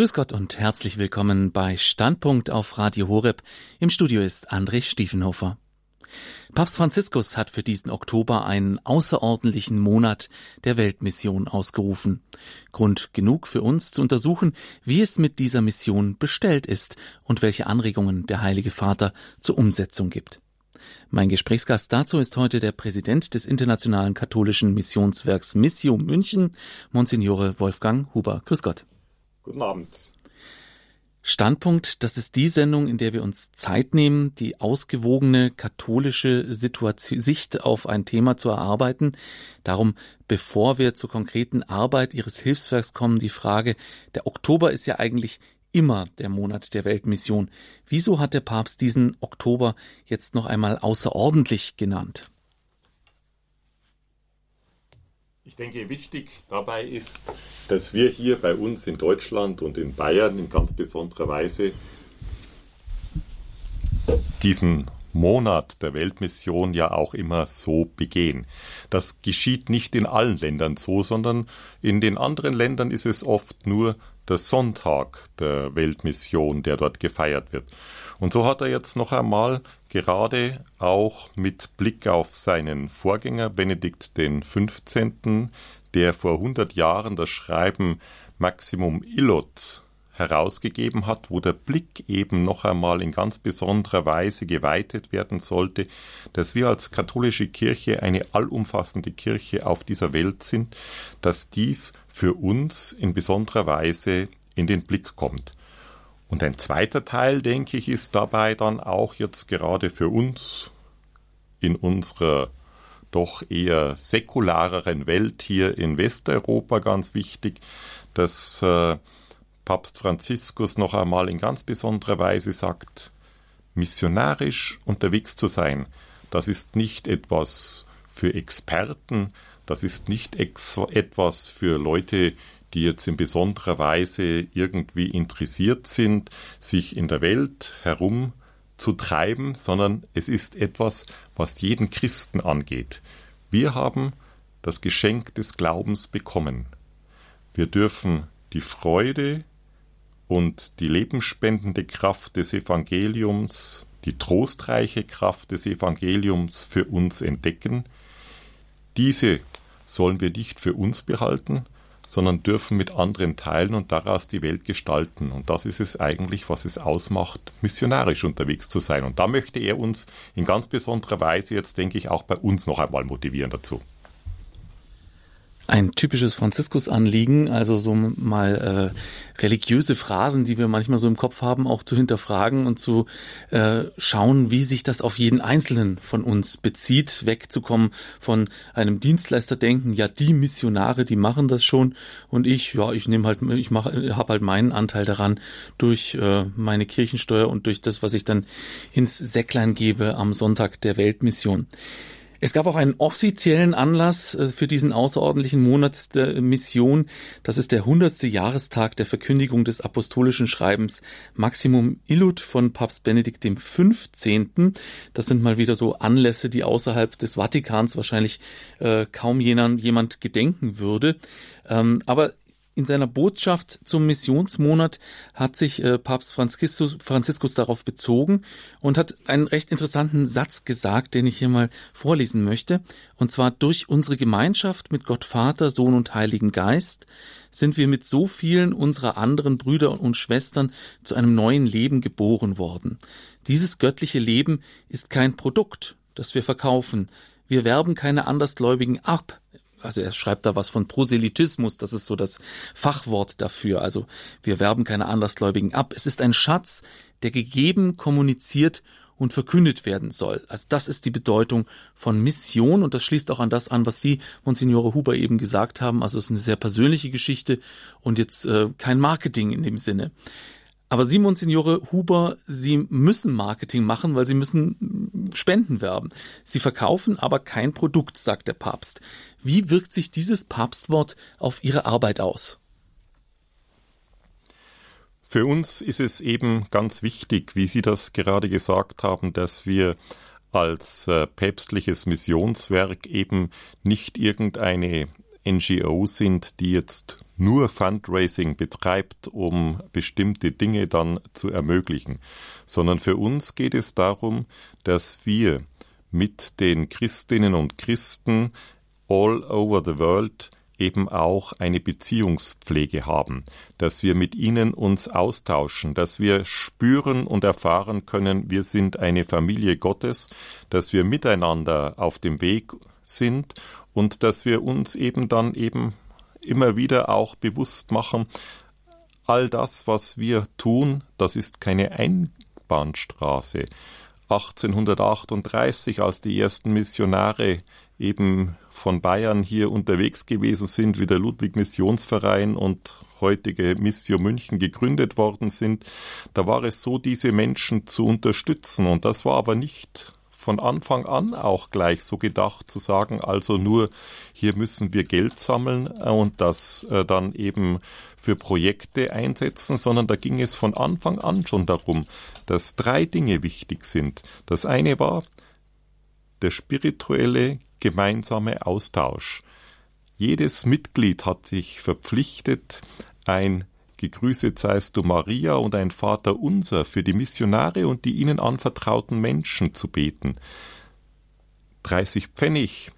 Grüß Gott und herzlich willkommen bei Standpunkt auf Radio Horeb. Im Studio ist André Stiefenhofer. Papst Franziskus hat für diesen Oktober einen außerordentlichen Monat der Weltmission ausgerufen. Grund genug für uns zu untersuchen, wie es mit dieser Mission bestellt ist und welche Anregungen der Heilige Vater zur Umsetzung gibt. Mein Gesprächsgast dazu ist heute der Präsident des Internationalen Katholischen Missionswerks Missio München, Monsignore Wolfgang Huber. Grüß Gott. Guten Abend. Standpunkt, das ist die Sendung, in der wir uns Zeit nehmen, die ausgewogene katholische Situation, Sicht auf ein Thema zu erarbeiten. Darum, bevor wir zur konkreten Arbeit Ihres Hilfswerks kommen, die Frage, der Oktober ist ja eigentlich immer der Monat der Weltmission. Wieso hat der Papst diesen Oktober jetzt noch einmal außerordentlich genannt? Ich denke, wichtig dabei ist, dass wir hier bei uns in Deutschland und in Bayern in ganz besonderer Weise diesen Monat der Weltmission ja auch immer so begehen. Das geschieht nicht in allen Ländern so, sondern in den anderen Ländern ist es oft nur der Sonntag der Weltmission, der dort gefeiert wird. Und so hat er jetzt noch einmal gerade auch mit Blick auf seinen Vorgänger Benedikt den 15., der vor 100 Jahren das Schreiben Maximum Illot herausgegeben hat, wo der Blick eben noch einmal in ganz besonderer Weise geweitet werden sollte, dass wir als katholische Kirche eine allumfassende Kirche auf dieser Welt sind, dass dies für uns in besonderer Weise in den Blick kommt. Und ein zweiter Teil, denke ich, ist dabei dann auch jetzt gerade für uns in unserer doch eher säkulareren Welt hier in Westeuropa ganz wichtig, dass äh, Papst Franziskus noch einmal in ganz besonderer Weise sagt, missionarisch unterwegs zu sein, das ist nicht etwas für Experten, das ist nicht etwas für Leute, die jetzt in besonderer Weise irgendwie interessiert sind, sich in der Welt herumzutreiben, sondern es ist etwas, was jeden Christen angeht. Wir haben das Geschenk des Glaubens bekommen. Wir dürfen die Freude und die lebensspendende Kraft des Evangeliums, die trostreiche Kraft des Evangeliums für uns entdecken. Diese sollen wir nicht für uns behalten, sondern dürfen mit anderen teilen und daraus die Welt gestalten. Und das ist es eigentlich, was es ausmacht, missionarisch unterwegs zu sein. Und da möchte er uns in ganz besonderer Weise jetzt, denke ich, auch bei uns noch einmal motivieren dazu. Ein typisches Franziskus-Anliegen, also so mal äh, religiöse Phrasen, die wir manchmal so im Kopf haben, auch zu hinterfragen und zu äh, schauen, wie sich das auf jeden Einzelnen von uns bezieht, wegzukommen von einem Dienstleisterdenken, ja, die Missionare, die machen das schon und ich, ja, ich nehme halt, ich mache, habe halt meinen Anteil daran durch äh, meine Kirchensteuer und durch das, was ich dann ins Säcklein gebe am Sonntag der Weltmission. Es gab auch einen offiziellen Anlass äh, für diesen außerordentlichen Monat der Mission. Das ist der 100. Jahrestag der Verkündigung des apostolischen Schreibens Maximum Illud von Papst Benedikt XV. Das sind mal wieder so Anlässe, die außerhalb des Vatikans wahrscheinlich äh, kaum jemand gedenken würde. Ähm, aber in seiner Botschaft zum Missionsmonat hat sich äh, Papst Franziskus, Franziskus darauf bezogen und hat einen recht interessanten Satz gesagt, den ich hier mal vorlesen möchte. Und zwar durch unsere Gemeinschaft mit Gott Vater, Sohn und Heiligen Geist sind wir mit so vielen unserer anderen Brüder und Schwestern zu einem neuen Leben geboren worden. Dieses göttliche Leben ist kein Produkt, das wir verkaufen. Wir werben keine Andersgläubigen ab, also er schreibt da was von Proselytismus, das ist so das Fachwort dafür. Also wir werben keine Andersgläubigen ab. Es ist ein Schatz, der gegeben, kommuniziert und verkündet werden soll. Also das ist die Bedeutung von Mission und das schließt auch an das an, was Sie, Monsignore Huber, eben gesagt haben. Also es ist eine sehr persönliche Geschichte und jetzt äh, kein Marketing in dem Sinne. Aber Sie, Monsignore Huber, Sie müssen Marketing machen, weil Sie müssen Spenden werben. Sie verkaufen aber kein Produkt, sagt der Papst. Wie wirkt sich dieses Papstwort auf Ihre Arbeit aus? Für uns ist es eben ganz wichtig, wie Sie das gerade gesagt haben, dass wir als äh, päpstliches Missionswerk eben nicht irgendeine NGO sind, die jetzt nur Fundraising betreibt, um bestimmte Dinge dann zu ermöglichen, sondern für uns geht es darum, dass wir mit den Christinnen und Christen all over the world eben auch eine Beziehungspflege haben, dass wir mit ihnen uns austauschen, dass wir spüren und erfahren können, wir sind eine Familie Gottes, dass wir miteinander auf dem Weg sind und dass wir uns eben dann eben immer wieder auch bewusst machen, all das, was wir tun, das ist keine Einbahnstraße. 1838, als die ersten Missionare eben von Bayern hier unterwegs gewesen sind, wie der Ludwig Missionsverein und heutige Mission München gegründet worden sind, da war es so, diese Menschen zu unterstützen. Und das war aber nicht von Anfang an auch gleich so gedacht zu sagen, also nur hier müssen wir Geld sammeln und das äh, dann eben für Projekte einsetzen, sondern da ging es von Anfang an schon darum, dass drei Dinge wichtig sind. Das eine war der spirituelle gemeinsame Austausch. Jedes Mitglied hat sich verpflichtet, ein Gegrüßet seist du Maria und ein Vater unser für die Missionare und die ihnen anvertrauten Menschen zu beten. 30 Pfennig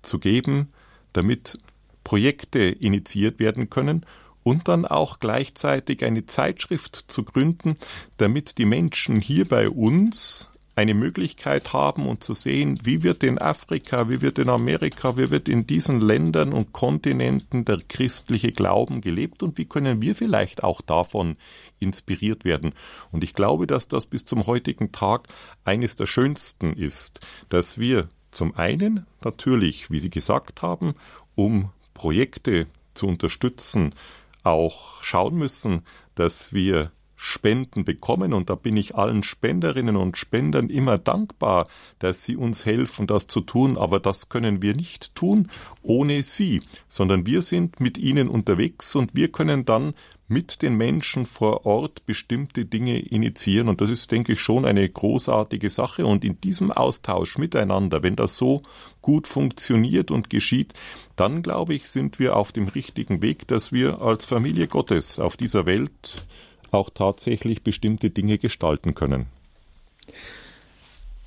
zu geben, damit Projekte initiiert werden können und dann auch gleichzeitig eine Zeitschrift zu gründen, damit die Menschen hier bei uns eine Möglichkeit haben und zu sehen, wie wird in Afrika, wie wird in Amerika, wie wird in diesen Ländern und Kontinenten der christliche Glauben gelebt und wie können wir vielleicht auch davon inspiriert werden. Und ich glaube, dass das bis zum heutigen Tag eines der schönsten ist, dass wir zum einen natürlich, wie Sie gesagt haben, um Projekte zu unterstützen, auch schauen müssen, dass wir Spenden bekommen. Und da bin ich allen Spenderinnen und Spendern immer dankbar, dass sie uns helfen, das zu tun, aber das können wir nicht tun ohne sie, sondern wir sind mit ihnen unterwegs und wir können dann mit den Menschen vor Ort bestimmte Dinge initiieren. Und das ist, denke ich, schon eine großartige Sache. Und in diesem Austausch miteinander, wenn das so gut funktioniert und geschieht, dann glaube ich, sind wir auf dem richtigen Weg, dass wir als Familie Gottes auf dieser Welt auch tatsächlich bestimmte Dinge gestalten können.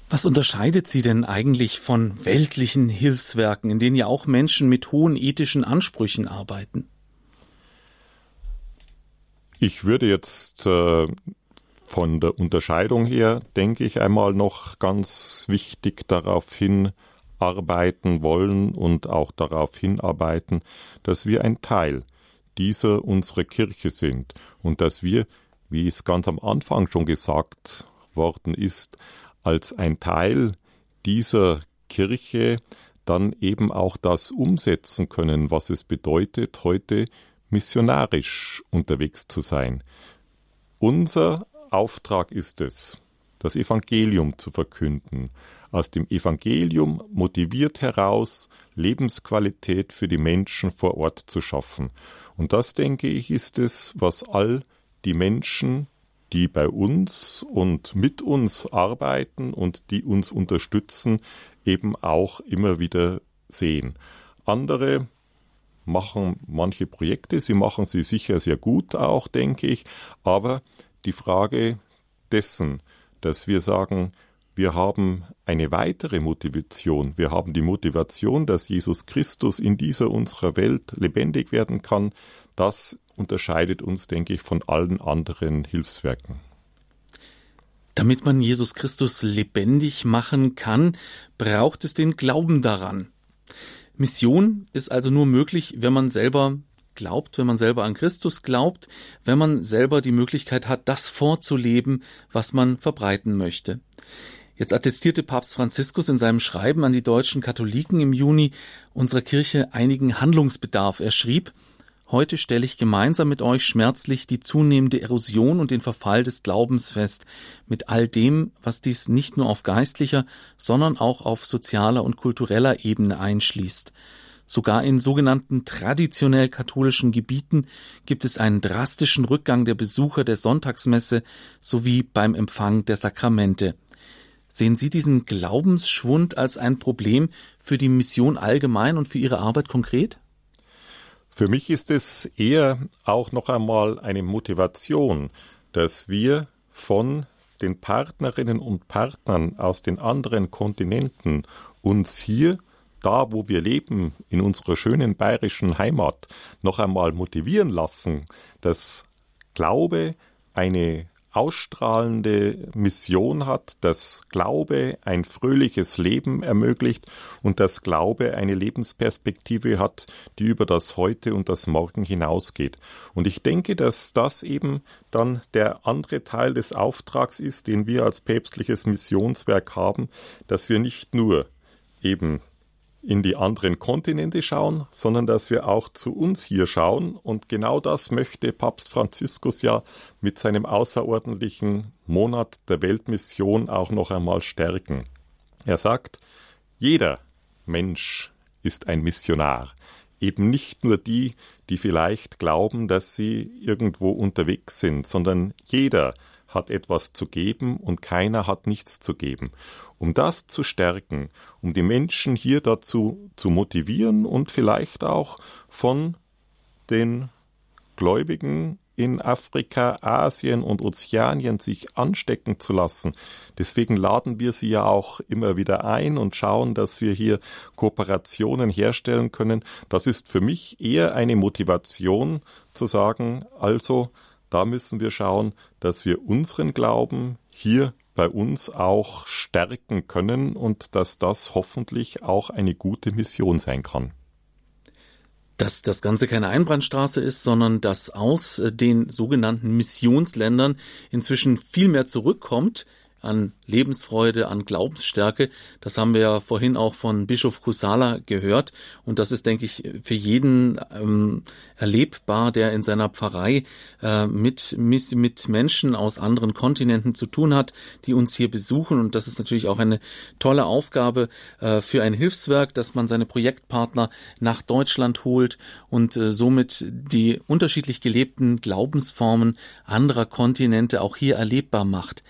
Was unterscheidet sie denn eigentlich von weltlichen Hilfswerken, in denen ja auch Menschen mit hohen ethischen Ansprüchen arbeiten? Ich würde jetzt äh, von der Unterscheidung her, denke ich, einmal noch ganz wichtig darauf hinarbeiten wollen und auch darauf hinarbeiten, dass wir ein Teil dieser unsere Kirche sind und dass wir, wie es ganz am Anfang schon gesagt worden ist, als ein Teil dieser Kirche dann eben auch das umsetzen können, was es bedeutet, heute missionarisch unterwegs zu sein. Unser Auftrag ist es, das Evangelium zu verkünden, aus dem Evangelium motiviert heraus Lebensqualität für die Menschen vor Ort zu schaffen. Und das, denke ich, ist es, was all die Menschen, die bei uns und mit uns arbeiten und die uns unterstützen, eben auch immer wieder sehen. Andere machen manche Projekte, sie machen sie sicher sehr gut auch, denke ich, aber die Frage dessen, dass wir sagen, wir haben eine weitere Motivation. Wir haben die Motivation, dass Jesus Christus in dieser unserer Welt lebendig werden kann. Das unterscheidet uns, denke ich, von allen anderen Hilfswerken. Damit man Jesus Christus lebendig machen kann, braucht es den Glauben daran. Mission ist also nur möglich, wenn man selber glaubt, wenn man selber an Christus glaubt, wenn man selber die Möglichkeit hat, das vorzuleben, was man verbreiten möchte. Jetzt attestierte Papst Franziskus in seinem Schreiben an die deutschen Katholiken im Juni unserer Kirche einigen Handlungsbedarf. Er schrieb, Heute stelle ich gemeinsam mit euch schmerzlich die zunehmende Erosion und den Verfall des Glaubens fest, mit all dem, was dies nicht nur auf geistlicher, sondern auch auf sozialer und kultureller Ebene einschließt. Sogar in sogenannten traditionell katholischen Gebieten gibt es einen drastischen Rückgang der Besucher der Sonntagsmesse sowie beim Empfang der Sakramente. Sehen Sie diesen Glaubensschwund als ein Problem für die Mission allgemein und für Ihre Arbeit konkret? Für mich ist es eher auch noch einmal eine Motivation, dass wir von den Partnerinnen und Partnern aus den anderen Kontinenten uns hier, da wo wir leben, in unserer schönen bayerischen Heimat, noch einmal motivieren lassen, dass Glaube eine ausstrahlende Mission hat, dass Glaube ein fröhliches Leben ermöglicht und dass Glaube eine Lebensperspektive hat, die über das Heute und das Morgen hinausgeht. Und ich denke, dass das eben dann der andere Teil des Auftrags ist, den wir als päpstliches Missionswerk haben, dass wir nicht nur eben in die anderen Kontinente schauen, sondern dass wir auch zu uns hier schauen. Und genau das möchte Papst Franziskus ja mit seinem außerordentlichen Monat der Weltmission auch noch einmal stärken. Er sagt, jeder Mensch ist ein Missionar. Eben nicht nur die, die vielleicht glauben, dass sie irgendwo unterwegs sind, sondern jeder hat etwas zu geben und keiner hat nichts zu geben. Um das zu stärken, um die Menschen hier dazu zu motivieren und vielleicht auch von den Gläubigen in Afrika, Asien und Ozeanien sich anstecken zu lassen. Deswegen laden wir sie ja auch immer wieder ein und schauen, dass wir hier Kooperationen herstellen können. Das ist für mich eher eine Motivation zu sagen, also da müssen wir schauen, dass wir unseren Glauben hier bei uns auch stärken können und dass das hoffentlich auch eine gute Mission sein kann. Dass das Ganze keine Einbahnstraße ist, sondern dass aus den sogenannten Missionsländern inzwischen viel mehr zurückkommt, an Lebensfreude, an Glaubensstärke. Das haben wir ja vorhin auch von Bischof Kusala gehört. Und das ist, denke ich, für jeden ähm, erlebbar, der in seiner Pfarrei äh, mit, mit Menschen aus anderen Kontinenten zu tun hat, die uns hier besuchen. Und das ist natürlich auch eine tolle Aufgabe äh, für ein Hilfswerk, dass man seine Projektpartner nach Deutschland holt und äh, somit die unterschiedlich gelebten Glaubensformen anderer Kontinente auch hier erlebbar macht.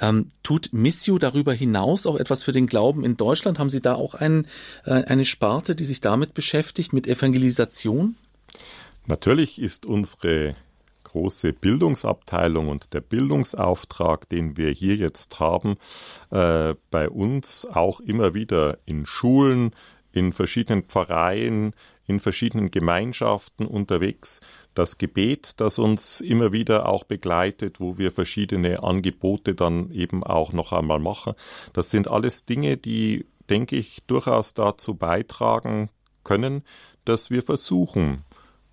Ähm, tut Missio darüber hinaus auch etwas für den Glauben in Deutschland? Haben Sie da auch ein, äh, eine Sparte, die sich damit beschäftigt, mit Evangelisation? Natürlich ist unsere große Bildungsabteilung und der Bildungsauftrag, den wir hier jetzt haben, äh, bei uns auch immer wieder in Schulen, in verschiedenen Pfarreien, in verschiedenen Gemeinschaften unterwegs. Das Gebet, das uns immer wieder auch begleitet, wo wir verschiedene Angebote dann eben auch noch einmal machen. Das sind alles Dinge, die, denke ich, durchaus dazu beitragen können, dass wir versuchen,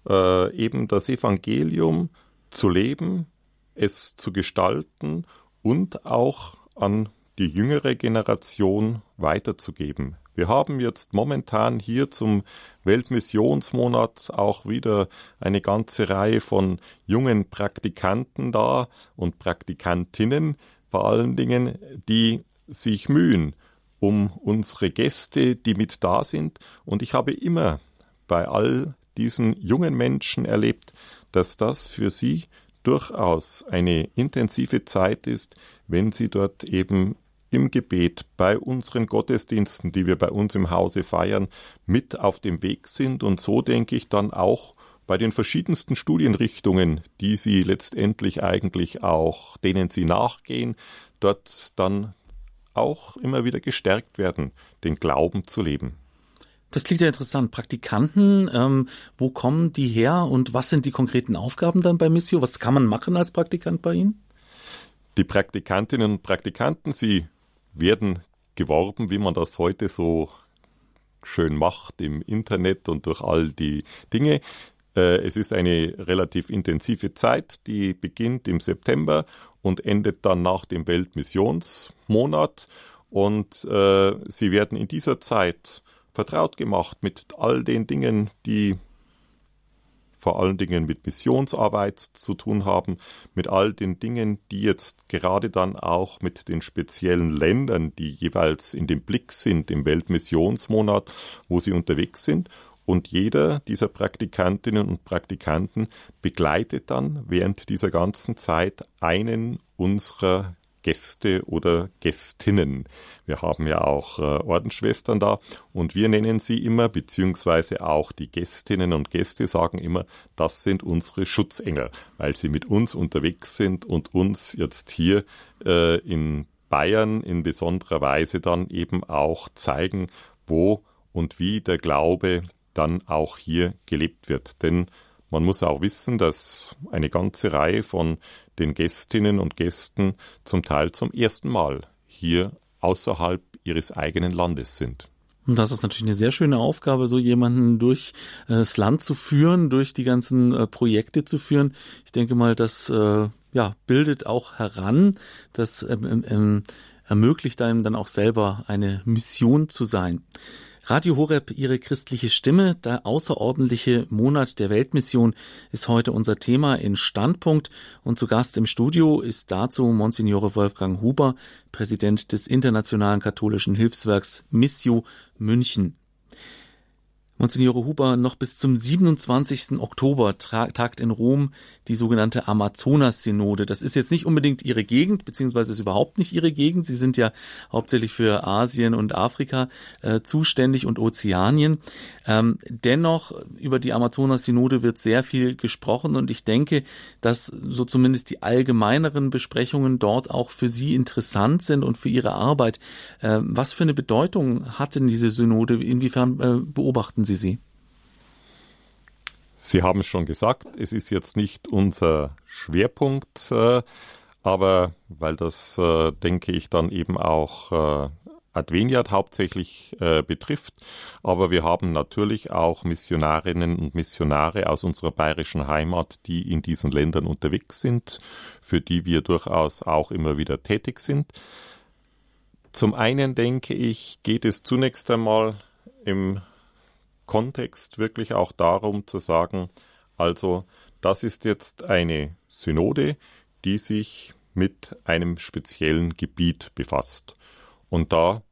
äh, eben das Evangelium zu leben, es zu gestalten und auch an die jüngere Generation weiterzugeben. Wir haben jetzt momentan hier zum Weltmissionsmonat auch wieder eine ganze Reihe von jungen Praktikanten da und Praktikantinnen, vor allen Dingen, die sich mühen um unsere Gäste, die mit da sind. Und ich habe immer bei all diesen jungen Menschen erlebt, dass das für sie durchaus eine intensive Zeit ist, wenn sie dort eben im Gebet, bei unseren Gottesdiensten, die wir bei uns im Hause feiern, mit auf dem Weg sind und so denke ich dann auch bei den verschiedensten Studienrichtungen, die sie letztendlich eigentlich auch, denen sie nachgehen, dort dann auch immer wieder gestärkt werden, den Glauben zu leben. Das klingt ja interessant. Praktikanten, ähm, wo kommen die her und was sind die konkreten Aufgaben dann bei Missio? Was kann man machen als Praktikant bei Ihnen? Die Praktikantinnen und Praktikanten, sie werden geworben, wie man das heute so schön macht im Internet und durch all die Dinge. Äh, es ist eine relativ intensive Zeit, die beginnt im September und endet dann nach dem Weltmissionsmonat. Und äh, sie werden in dieser Zeit vertraut gemacht mit all den Dingen, die vor allen Dingen mit Missionsarbeit zu tun haben, mit all den Dingen, die jetzt gerade dann auch mit den speziellen Ländern, die jeweils in dem Blick sind im Weltmissionsmonat, wo sie unterwegs sind. Und jeder dieser Praktikantinnen und Praktikanten begleitet dann während dieser ganzen Zeit einen unserer Gäste oder Gästinnen. Wir haben ja auch äh, Ordensschwestern da und wir nennen sie immer, beziehungsweise auch die Gästinnen und Gäste sagen immer, das sind unsere Schutzengel, weil sie mit uns unterwegs sind und uns jetzt hier äh, in Bayern in besonderer Weise dann eben auch zeigen, wo und wie der Glaube dann auch hier gelebt wird. Denn man muss auch wissen, dass eine ganze Reihe von den Gästinnen und Gästen zum Teil zum ersten Mal hier außerhalb ihres eigenen Landes sind. Und das ist natürlich eine sehr schöne Aufgabe, so jemanden durch äh, das Land zu führen, durch die ganzen äh, Projekte zu führen. Ich denke mal, das äh, ja, bildet auch heran, das ähm, ähm, ähm ermöglicht einem dann auch selber eine Mission zu sein. Radio Horeb, Ihre christliche Stimme, der außerordentliche Monat der Weltmission ist heute unser Thema in Standpunkt und zu Gast im Studio ist dazu Monsignore Wolfgang Huber, Präsident des Internationalen Katholischen Hilfswerks Missio München. Monsignore Huber, noch bis zum 27. Oktober tagt in Rom die sogenannte Amazonas-Synode. Das ist jetzt nicht unbedingt Ihre Gegend, beziehungsweise ist überhaupt nicht Ihre Gegend. Sie sind ja hauptsächlich für Asien und Afrika äh, zuständig und Ozeanien. Ähm, dennoch, über die Amazonas-Synode wird sehr viel gesprochen und ich denke, dass so zumindest die allgemeineren Besprechungen dort auch für Sie interessant sind und für Ihre Arbeit. Äh, was für eine Bedeutung hat denn diese Synode? Inwiefern äh, beobachten Sie Sie sie? Sie haben es schon gesagt, es ist jetzt nicht unser Schwerpunkt, äh, aber weil das, äh, denke ich, dann eben auch äh, Adveniat hauptsächlich betrifft. Aber wir haben natürlich auch Missionarinnen und Missionare aus unserer bayerischen Heimat, die in diesen Ländern unterwegs sind, für die wir durchaus auch immer wieder tätig sind. Zum einen denke ich, geht es zunächst einmal im Kontext wirklich auch darum zu sagen, also das ist jetzt eine Synode, die sich mit einem speziellen Gebiet befasst. Und da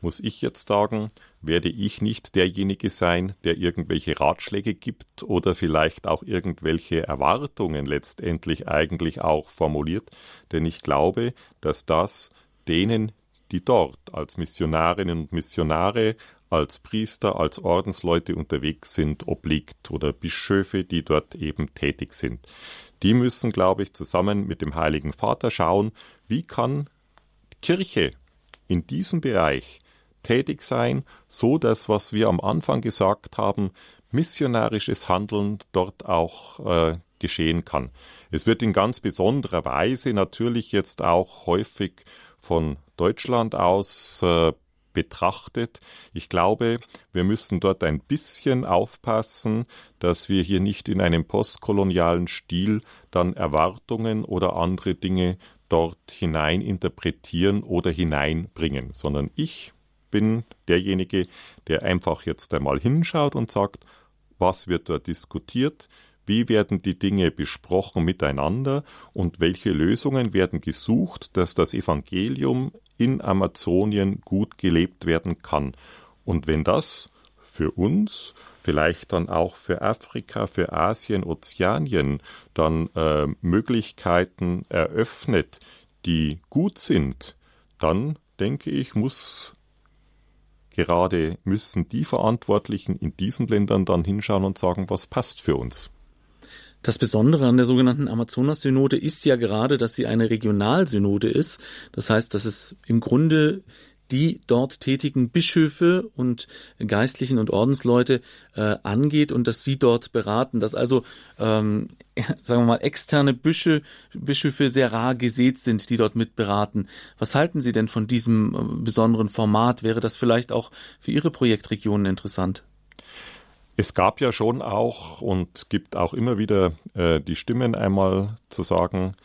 muss ich jetzt sagen, werde ich nicht derjenige sein, der irgendwelche Ratschläge gibt oder vielleicht auch irgendwelche Erwartungen letztendlich eigentlich auch formuliert, denn ich glaube, dass das denen, die dort als Missionarinnen und Missionare, als Priester, als Ordensleute unterwegs sind, obliegt oder Bischöfe, die dort eben tätig sind. Die müssen, glaube ich, zusammen mit dem Heiligen Vater schauen, wie kann Kirche in diesem Bereich tätig sein, so dass, was wir am Anfang gesagt haben, missionarisches Handeln dort auch äh, geschehen kann. Es wird in ganz besonderer Weise natürlich jetzt auch häufig von Deutschland aus äh, betrachtet. Ich glaube, wir müssen dort ein bisschen aufpassen, dass wir hier nicht in einem postkolonialen Stil dann Erwartungen oder andere Dinge dort hinein interpretieren oder hineinbringen, sondern ich bin derjenige, der einfach jetzt einmal hinschaut und sagt, was wird dort diskutiert, wie werden die Dinge besprochen miteinander und welche Lösungen werden gesucht, dass das Evangelium in Amazonien gut gelebt werden kann. Und wenn das für uns, vielleicht dann auch für Afrika, für Asien, Ozeanien dann äh, Möglichkeiten eröffnet, die gut sind, dann denke ich, muss gerade müssen die Verantwortlichen in diesen Ländern dann hinschauen und sagen, was passt für uns. Das Besondere an der sogenannten Amazonas-Synode ist ja gerade, dass sie eine Regionalsynode ist. Das heißt, dass es im Grunde die dort tätigen Bischöfe und Geistlichen und Ordensleute äh, angeht und dass sie dort beraten, dass also, ähm, sagen wir mal, externe Bischö Bischöfe sehr rar gesät sind, die dort mitberaten. Was halten Sie denn von diesem äh, besonderen Format? Wäre das vielleicht auch für Ihre Projektregionen interessant? Es gab ja schon auch und gibt auch immer wieder äh, die Stimmen einmal zu sagen,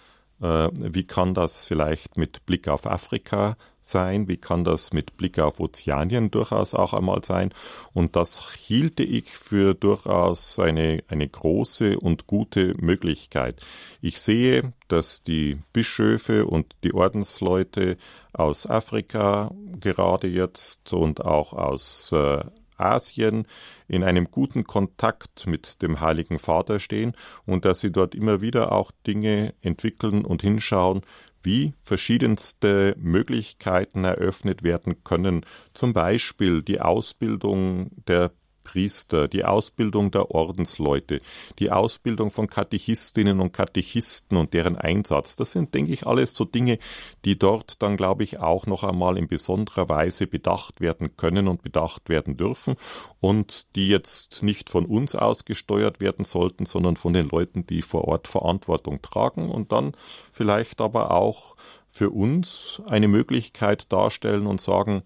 äh, wie kann das vielleicht mit Blick auf Afrika sein, wie kann das mit Blick auf Ozeanien durchaus auch einmal sein. Und das hielte ich für durchaus eine, eine große und gute Möglichkeit. Ich sehe, dass die Bischöfe und die Ordensleute aus Afrika gerade jetzt und auch aus äh, Asien in einem guten Kontakt mit dem Heiligen Vater stehen und dass sie dort immer wieder auch Dinge entwickeln und hinschauen, wie verschiedenste Möglichkeiten eröffnet werden können, zum Beispiel die Ausbildung der Priester, die Ausbildung der Ordensleute, die Ausbildung von Katechistinnen und Katechisten und deren Einsatz. Das sind, denke ich, alles so Dinge, die dort dann, glaube ich, auch noch einmal in besonderer Weise bedacht werden können und bedacht werden dürfen und die jetzt nicht von uns ausgesteuert werden sollten, sondern von den Leuten, die vor Ort Verantwortung tragen und dann vielleicht aber auch für uns eine Möglichkeit darstellen und sagen,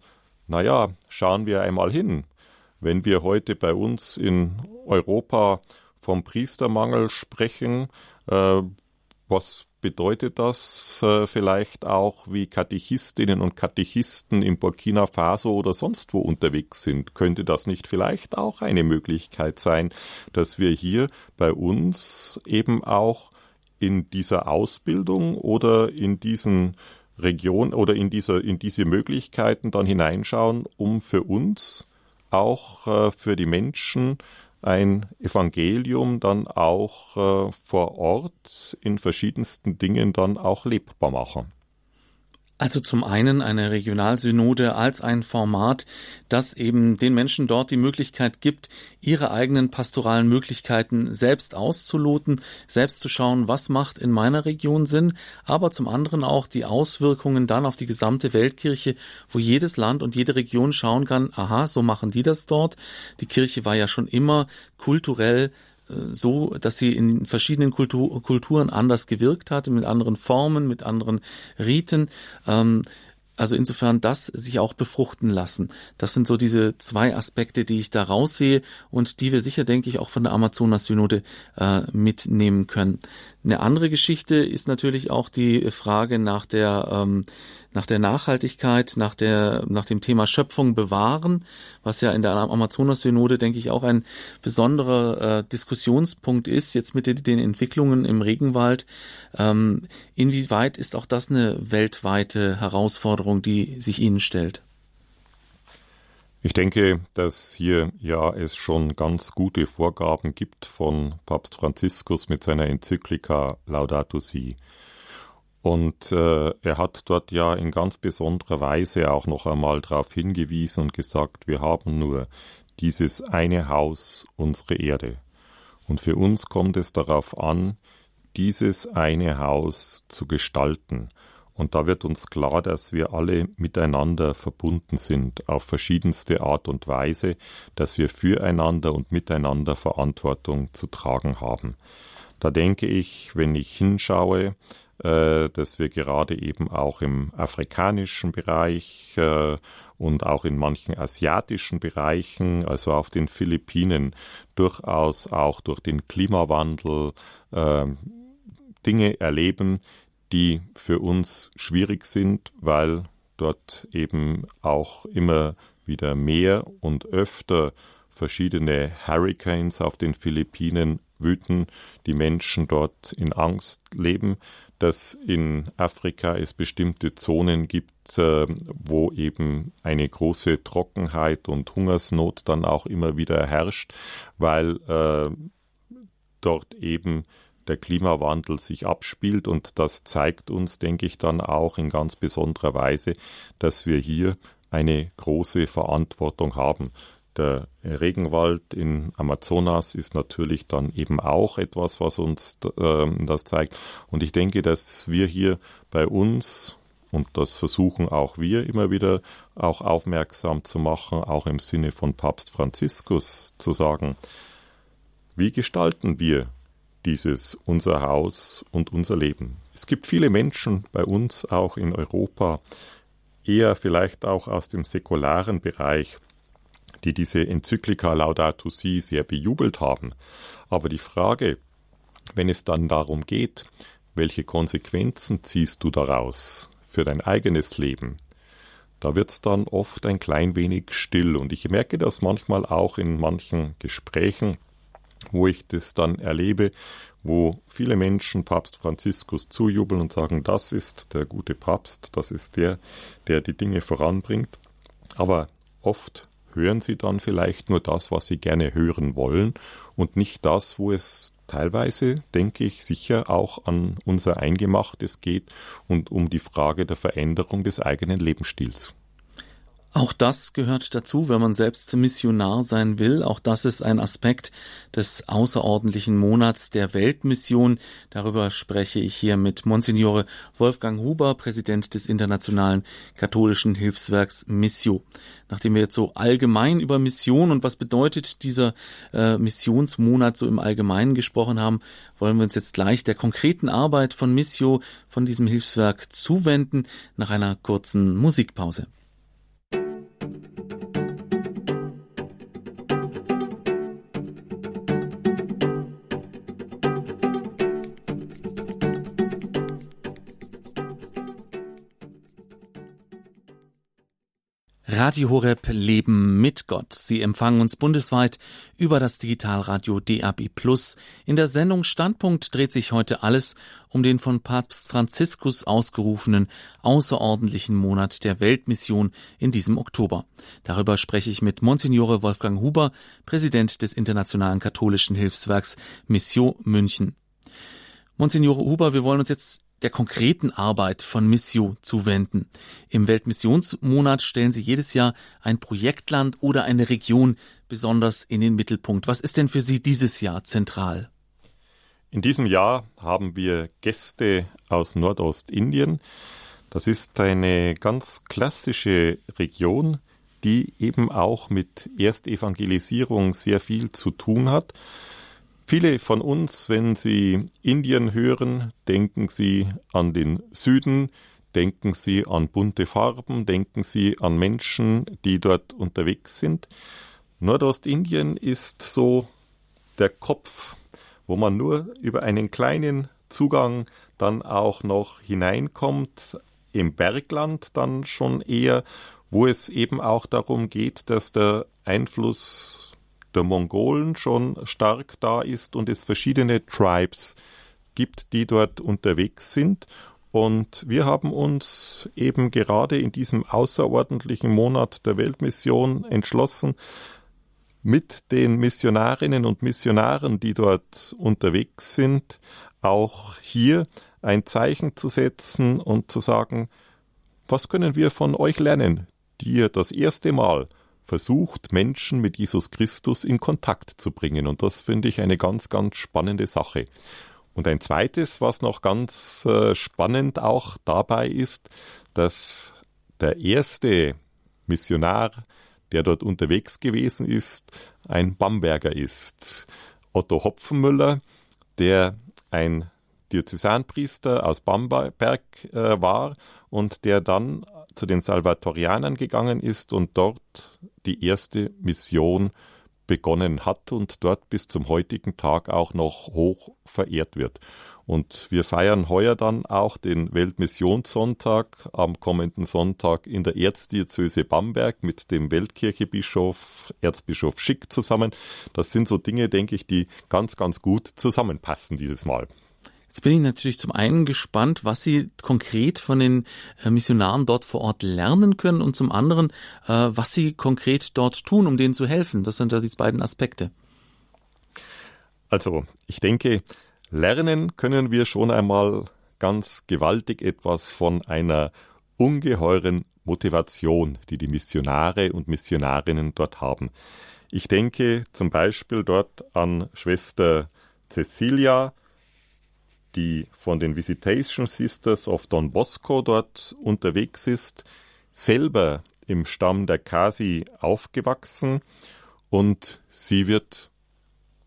naja, schauen wir einmal hin. Wenn wir heute bei uns in Europa vom Priestermangel sprechen, äh, was bedeutet das äh, vielleicht auch, wie Katechistinnen und Katechisten in Burkina Faso oder sonst wo unterwegs sind? Könnte das nicht vielleicht auch eine Möglichkeit sein, dass wir hier bei uns eben auch in dieser Ausbildung oder in diesen Region oder in dieser in diese Möglichkeiten dann hineinschauen, um für uns auch äh, für die Menschen ein Evangelium dann auch äh, vor Ort in verschiedensten Dingen dann auch lebbar machen. Also zum einen eine Regionalsynode als ein Format, das eben den Menschen dort die Möglichkeit gibt, ihre eigenen pastoralen Möglichkeiten selbst auszuloten, selbst zu schauen, was macht in meiner Region Sinn, aber zum anderen auch die Auswirkungen dann auf die gesamte Weltkirche, wo jedes Land und jede Region schauen kann, aha, so machen die das dort. Die Kirche war ja schon immer kulturell so, dass sie in verschiedenen Kultur, Kulturen anders gewirkt hat, mit anderen Formen, mit anderen Riten. Ähm, also insofern das sich auch befruchten lassen. Das sind so diese zwei Aspekte, die ich da raussehe und die wir sicher, denke ich, auch von der Amazonas-Synode äh, mitnehmen können. Eine andere Geschichte ist natürlich auch die Frage nach der ähm, nach der Nachhaltigkeit, nach der nach dem Thema Schöpfung bewahren, was ja in der Amazonas-Synode denke ich auch ein besonderer äh, Diskussionspunkt ist jetzt mit den, Entwicklungen im Regenwald. Ähm, inwieweit ist auch das eine weltweite Herausforderung, die sich Ihnen stellt? Ich denke, dass hier ja es schon ganz gute Vorgaben gibt von Papst Franziskus mit seiner Enzyklika Laudato Si. Und äh, er hat dort ja in ganz besonderer Weise auch noch einmal darauf hingewiesen und gesagt, wir haben nur dieses eine Haus, unsere Erde. Und für uns kommt es darauf an, dieses eine Haus zu gestalten und da wird uns klar, dass wir alle miteinander verbunden sind, auf verschiedenste Art und Weise, dass wir füreinander und miteinander Verantwortung zu tragen haben. Da denke ich, wenn ich hinschaue, äh, dass wir gerade eben auch im afrikanischen Bereich äh, und auch in manchen asiatischen Bereichen, also auf den Philippinen, durchaus auch durch den Klimawandel äh, Dinge erleben, die für uns schwierig sind, weil dort eben auch immer wieder mehr und öfter verschiedene Hurricanes auf den Philippinen wüten, die Menschen dort in Angst leben, dass in Afrika es bestimmte Zonen gibt, äh, wo eben eine große Trockenheit und Hungersnot dann auch immer wieder herrscht, weil äh, dort eben der Klimawandel sich abspielt und das zeigt uns, denke ich, dann auch in ganz besonderer Weise, dass wir hier eine große Verantwortung haben. Der Regenwald in Amazonas ist natürlich dann eben auch etwas, was uns äh, das zeigt. Und ich denke, dass wir hier bei uns, und das versuchen auch wir immer wieder auch aufmerksam zu machen, auch im Sinne von Papst Franziskus zu sagen, wie gestalten wir dieses unser Haus und unser Leben. Es gibt viele Menschen bei uns auch in Europa, eher vielleicht auch aus dem säkularen Bereich, die diese Enzyklika Laudato Si sehr bejubelt haben. Aber die Frage, wenn es dann darum geht, welche Konsequenzen ziehst du daraus für dein eigenes Leben, da wird es dann oft ein klein wenig still. Und ich merke das manchmal auch in manchen Gesprächen, wo ich das dann erlebe, wo viele Menschen Papst Franziskus zujubeln und sagen, das ist der gute Papst, das ist der, der die Dinge voranbringt. Aber oft hören sie dann vielleicht nur das, was sie gerne hören wollen und nicht das, wo es teilweise, denke ich, sicher auch an unser Eingemachtes geht und um die Frage der Veränderung des eigenen Lebensstils. Auch das gehört dazu, wenn man selbst Missionar sein will. Auch das ist ein Aspekt des außerordentlichen Monats der Weltmission. Darüber spreche ich hier mit Monsignore Wolfgang Huber, Präsident des Internationalen Katholischen Hilfswerks Missio. Nachdem wir jetzt so allgemein über Mission und was bedeutet dieser äh, Missionsmonat so im Allgemeinen gesprochen haben, wollen wir uns jetzt gleich der konkreten Arbeit von Missio, von diesem Hilfswerk zuwenden, nach einer kurzen Musikpause. Radio Horeb Leben mit Gott. Sie empfangen uns bundesweit über das Digitalradio DAB+. In der Sendung Standpunkt dreht sich heute alles um den von Papst Franziskus ausgerufenen außerordentlichen Monat der Weltmission in diesem Oktober. Darüber spreche ich mit Monsignore Wolfgang Huber, Präsident des Internationalen Katholischen Hilfswerks Mission München. Monsignore Huber, wir wollen uns jetzt der konkreten Arbeit von Missio zuwenden. Im Weltmissionsmonat stellen Sie jedes Jahr ein Projektland oder eine Region besonders in den Mittelpunkt. Was ist denn für Sie dieses Jahr zentral? In diesem Jahr haben wir Gäste aus Nordostindien. Das ist eine ganz klassische Region, die eben auch mit Erstevangelisierung sehr viel zu tun hat. Viele von uns, wenn sie Indien hören, denken sie an den Süden, denken sie an bunte Farben, denken sie an Menschen, die dort unterwegs sind. Nordostindien ist so der Kopf, wo man nur über einen kleinen Zugang dann auch noch hineinkommt, im Bergland dann schon eher, wo es eben auch darum geht, dass der Einfluss der Mongolen schon stark da ist und es verschiedene Tribes gibt, die dort unterwegs sind. Und wir haben uns eben gerade in diesem außerordentlichen Monat der Weltmission entschlossen, mit den Missionarinnen und Missionaren, die dort unterwegs sind, auch hier ein Zeichen zu setzen und zu sagen, was können wir von euch lernen, die ihr das erste Mal versucht, Menschen mit Jesus Christus in Kontakt zu bringen. Und das finde ich eine ganz, ganz spannende Sache. Und ein zweites, was noch ganz äh, spannend auch dabei ist, dass der erste Missionar, der dort unterwegs gewesen ist, ein Bamberger ist. Otto Hopfenmüller, der ein Diözesanpriester aus Bamberg äh, war und der dann zu den Salvatorianern gegangen ist und dort die erste Mission begonnen hat und dort bis zum heutigen Tag auch noch hoch verehrt wird. Und wir feiern heuer dann auch den Weltmissionssonntag am kommenden Sonntag in der Erzdiözese Bamberg mit dem Weltkirchebischof Erzbischof Schick zusammen. Das sind so Dinge, denke ich, die ganz, ganz gut zusammenpassen dieses Mal. Jetzt bin ich natürlich zum einen gespannt, was Sie konkret von den äh, Missionaren dort vor Ort lernen können und zum anderen, äh, was Sie konkret dort tun, um denen zu helfen. Das sind ja die beiden Aspekte. Also, ich denke, lernen können wir schon einmal ganz gewaltig etwas von einer ungeheuren Motivation, die die Missionare und Missionarinnen dort haben. Ich denke zum Beispiel dort an Schwester Cecilia, die von den Visitation Sisters of Don Bosco dort unterwegs ist, selber im Stamm der Kasi aufgewachsen und sie wird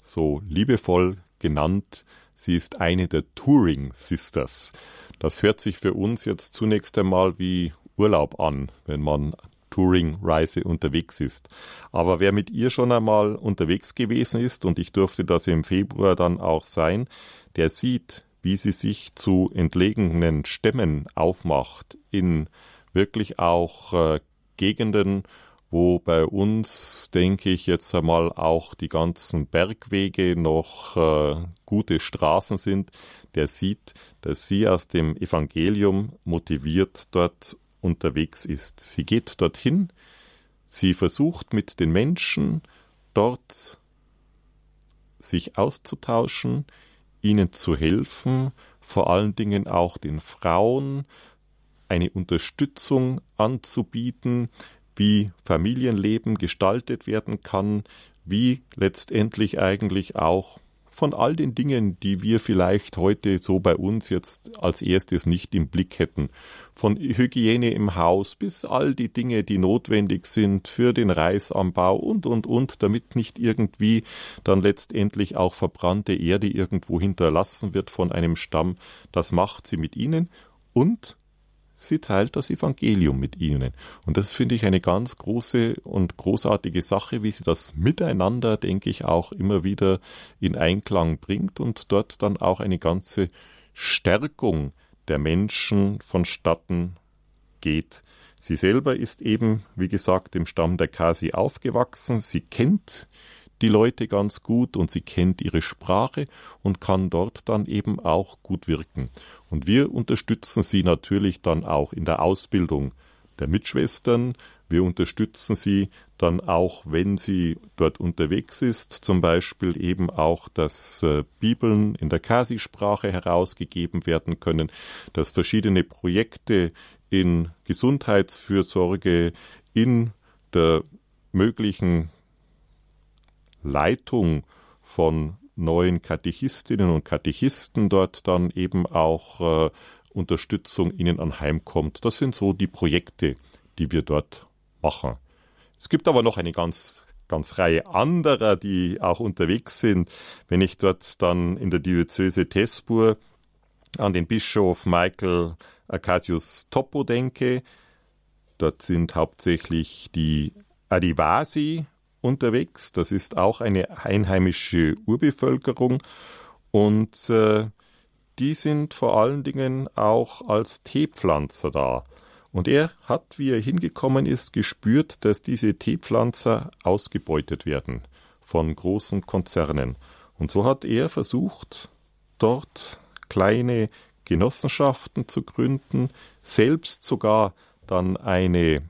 so liebevoll genannt, sie ist eine der Touring Sisters. Das hört sich für uns jetzt zunächst einmal wie Urlaub an, wenn man Touring-Reise unterwegs ist. Aber wer mit ihr schon einmal unterwegs gewesen ist, und ich durfte das im Februar dann auch sein, der sieht, wie sie sich zu entlegenen Stämmen aufmacht, in wirklich auch äh, Gegenden, wo bei uns, denke ich, jetzt einmal auch die ganzen Bergwege noch äh, gute Straßen sind, der sieht, dass sie aus dem Evangelium motiviert dort unterwegs ist. Sie geht dorthin, Sie versucht mit den Menschen dort sich auszutauschen, ihnen zu helfen, vor allen Dingen auch den Frauen eine Unterstützung anzubieten, wie Familienleben gestaltet werden kann, wie letztendlich eigentlich auch von all den Dingen, die wir vielleicht heute so bei uns jetzt als erstes nicht im Blick hätten, von Hygiene im Haus bis all die Dinge, die notwendig sind für den Reisanbau und, und, und, damit nicht irgendwie dann letztendlich auch verbrannte Erde irgendwo hinterlassen wird von einem Stamm, das macht sie mit ihnen. Und sie teilt das Evangelium mit ihnen. Und das finde ich eine ganz große und großartige Sache, wie sie das miteinander, denke ich, auch immer wieder in Einklang bringt und dort dann auch eine ganze Stärkung der Menschen vonstatten geht. Sie selber ist eben, wie gesagt, im Stamm der Kasi aufgewachsen. Sie kennt die Leute ganz gut und sie kennt ihre Sprache und kann dort dann eben auch gut wirken. Und wir unterstützen sie natürlich dann auch in der Ausbildung der Mitschwestern. Wir unterstützen sie dann auch, wenn sie dort unterwegs ist, zum Beispiel eben auch, dass äh, Bibeln in der Kasi-Sprache herausgegeben werden können, dass verschiedene Projekte in Gesundheitsfürsorge, in der möglichen Leitung von neuen Katechistinnen und Katechisten dort dann eben auch äh, Unterstützung ihnen anheimkommt. Das sind so die Projekte, die wir dort machen. Es gibt aber noch eine ganz ganz Reihe anderer, die auch unterwegs sind. Wenn ich dort dann in der Diözese Tespur an den Bischof Michael Acasius Topo denke, dort sind hauptsächlich die Adivasi unterwegs. Das ist auch eine einheimische Urbevölkerung und äh, die sind vor allen Dingen auch als Teepflanzer da. Und er hat, wie er hingekommen ist, gespürt, dass diese Teepflanzer ausgebeutet werden von großen Konzernen. Und so hat er versucht, dort kleine Genossenschaften zu gründen, selbst sogar dann eine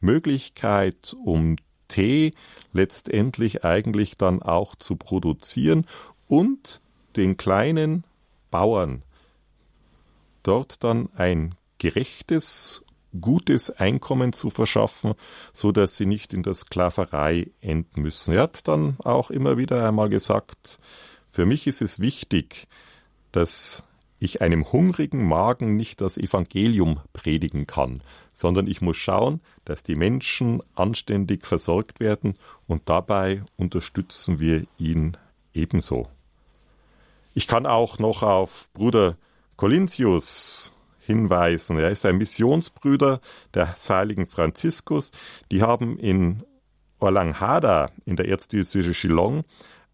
Möglichkeit, um Tee letztendlich eigentlich dann auch zu produzieren und den kleinen Bauern dort dann ein gerechtes, gutes Einkommen zu verschaffen, so dass sie nicht in der Sklaverei enden müssen. Er hat dann auch immer wieder einmal gesagt, für mich ist es wichtig, dass ich einem hungrigen Magen nicht das Evangelium predigen kann, sondern ich muss schauen, dass die Menschen anständig versorgt werden und dabei unterstützen wir ihn ebenso. Ich kann auch noch auf Bruder Colintius hinweisen. Er ist ein Missionsbrüder der heiligen Franziskus. Die haben in Orlanghada in der Erzdiözese Shillong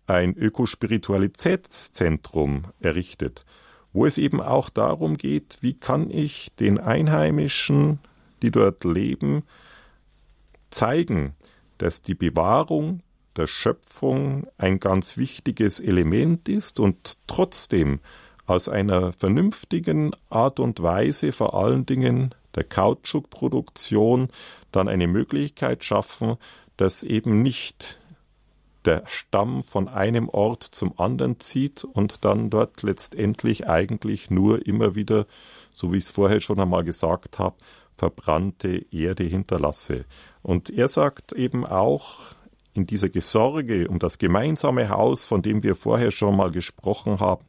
ein Ökospiritualitätszentrum errichtet wo es eben auch darum geht, wie kann ich den Einheimischen, die dort leben, zeigen, dass die Bewahrung der Schöpfung ein ganz wichtiges Element ist und trotzdem aus einer vernünftigen Art und Weise vor allen Dingen der Kautschukproduktion dann eine Möglichkeit schaffen, dass eben nicht der Stamm von einem Ort zum anderen zieht und dann dort letztendlich eigentlich nur immer wieder, so wie ich es vorher schon einmal gesagt habe, verbrannte Erde hinterlasse. Und er sagt eben auch, in dieser Gesorge um das gemeinsame Haus, von dem wir vorher schon mal gesprochen haben,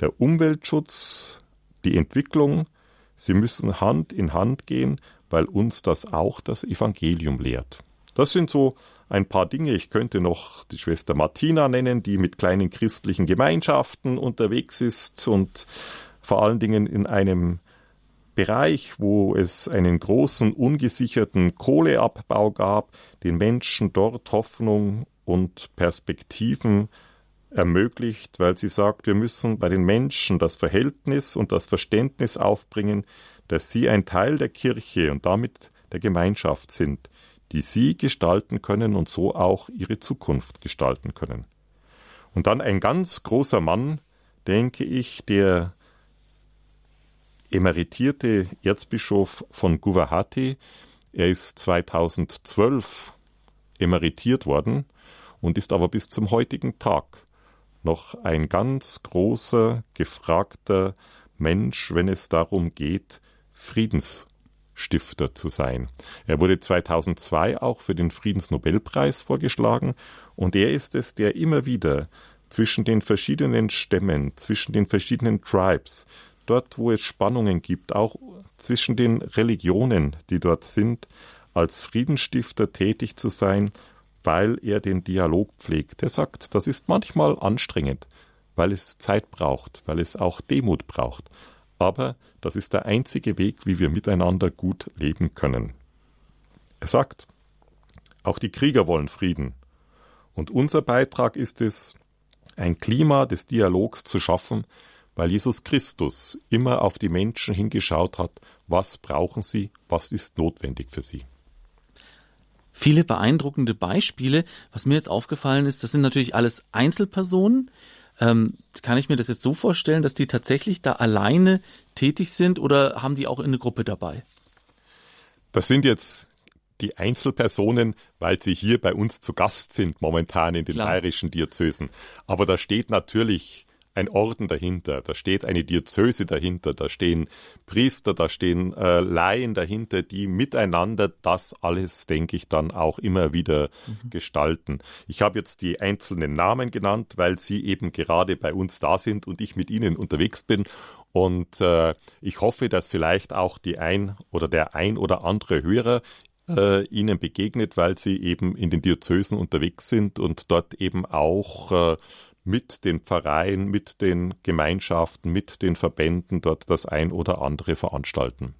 der Umweltschutz, die Entwicklung, sie müssen Hand in Hand gehen, weil uns das auch das Evangelium lehrt. Das sind so ein paar Dinge. Ich könnte noch die Schwester Martina nennen, die mit kleinen christlichen Gemeinschaften unterwegs ist und vor allen Dingen in einem Bereich, wo es einen großen ungesicherten Kohleabbau gab, den Menschen dort Hoffnung und Perspektiven ermöglicht, weil sie sagt, wir müssen bei den Menschen das Verhältnis und das Verständnis aufbringen, dass sie ein Teil der Kirche und damit der Gemeinschaft sind, die sie gestalten können und so auch ihre Zukunft gestalten können. Und dann ein ganz großer Mann, denke ich, der emeritierte Erzbischof von Guwahati, Er ist 2012 emeritiert worden und ist aber bis zum heutigen Tag noch ein ganz großer, gefragter Mensch, wenn es darum geht, Friedensstifter zu sein. Er wurde 2002 auch für den Friedensnobelpreis vorgeschlagen und er ist es, der immer wieder zwischen den verschiedenen Stämmen, zwischen den verschiedenen Tribes, dort wo es Spannungen gibt, auch zwischen den Religionen, die dort sind, als Friedensstifter tätig zu sein, weil er den Dialog pflegt. Er sagt, das ist manchmal anstrengend, weil es Zeit braucht, weil es auch Demut braucht. Aber das ist der einzige Weg, wie wir miteinander gut leben können. Er sagt, auch die Krieger wollen Frieden. Und unser Beitrag ist es, ein Klima des Dialogs zu schaffen, weil Jesus Christus immer auf die Menschen hingeschaut hat, was brauchen sie, was ist notwendig für sie. Viele beeindruckende Beispiele. Was mir jetzt aufgefallen ist, das sind natürlich alles Einzelpersonen. Ähm, kann ich mir das jetzt so vorstellen, dass die tatsächlich da alleine tätig sind oder haben die auch in eine Gruppe dabei? Das sind jetzt die Einzelpersonen, weil sie hier bei uns zu Gast sind momentan in den Klar. bayerischen Diözesen. Aber da steht natürlich ein Orden dahinter, da steht eine Diözese dahinter, da stehen Priester, da stehen äh, Laien dahinter, die miteinander das alles, denke ich, dann auch immer wieder mhm. gestalten. Ich habe jetzt die einzelnen Namen genannt, weil sie eben gerade bei uns da sind und ich mit ihnen unterwegs bin. Und äh, ich hoffe, dass vielleicht auch die ein oder der ein oder andere Hörer äh, ihnen begegnet, weil sie eben in den Diözesen unterwegs sind und dort eben auch äh, mit den Pfarreien, mit den Gemeinschaften, mit den Verbänden dort das ein oder andere veranstalten.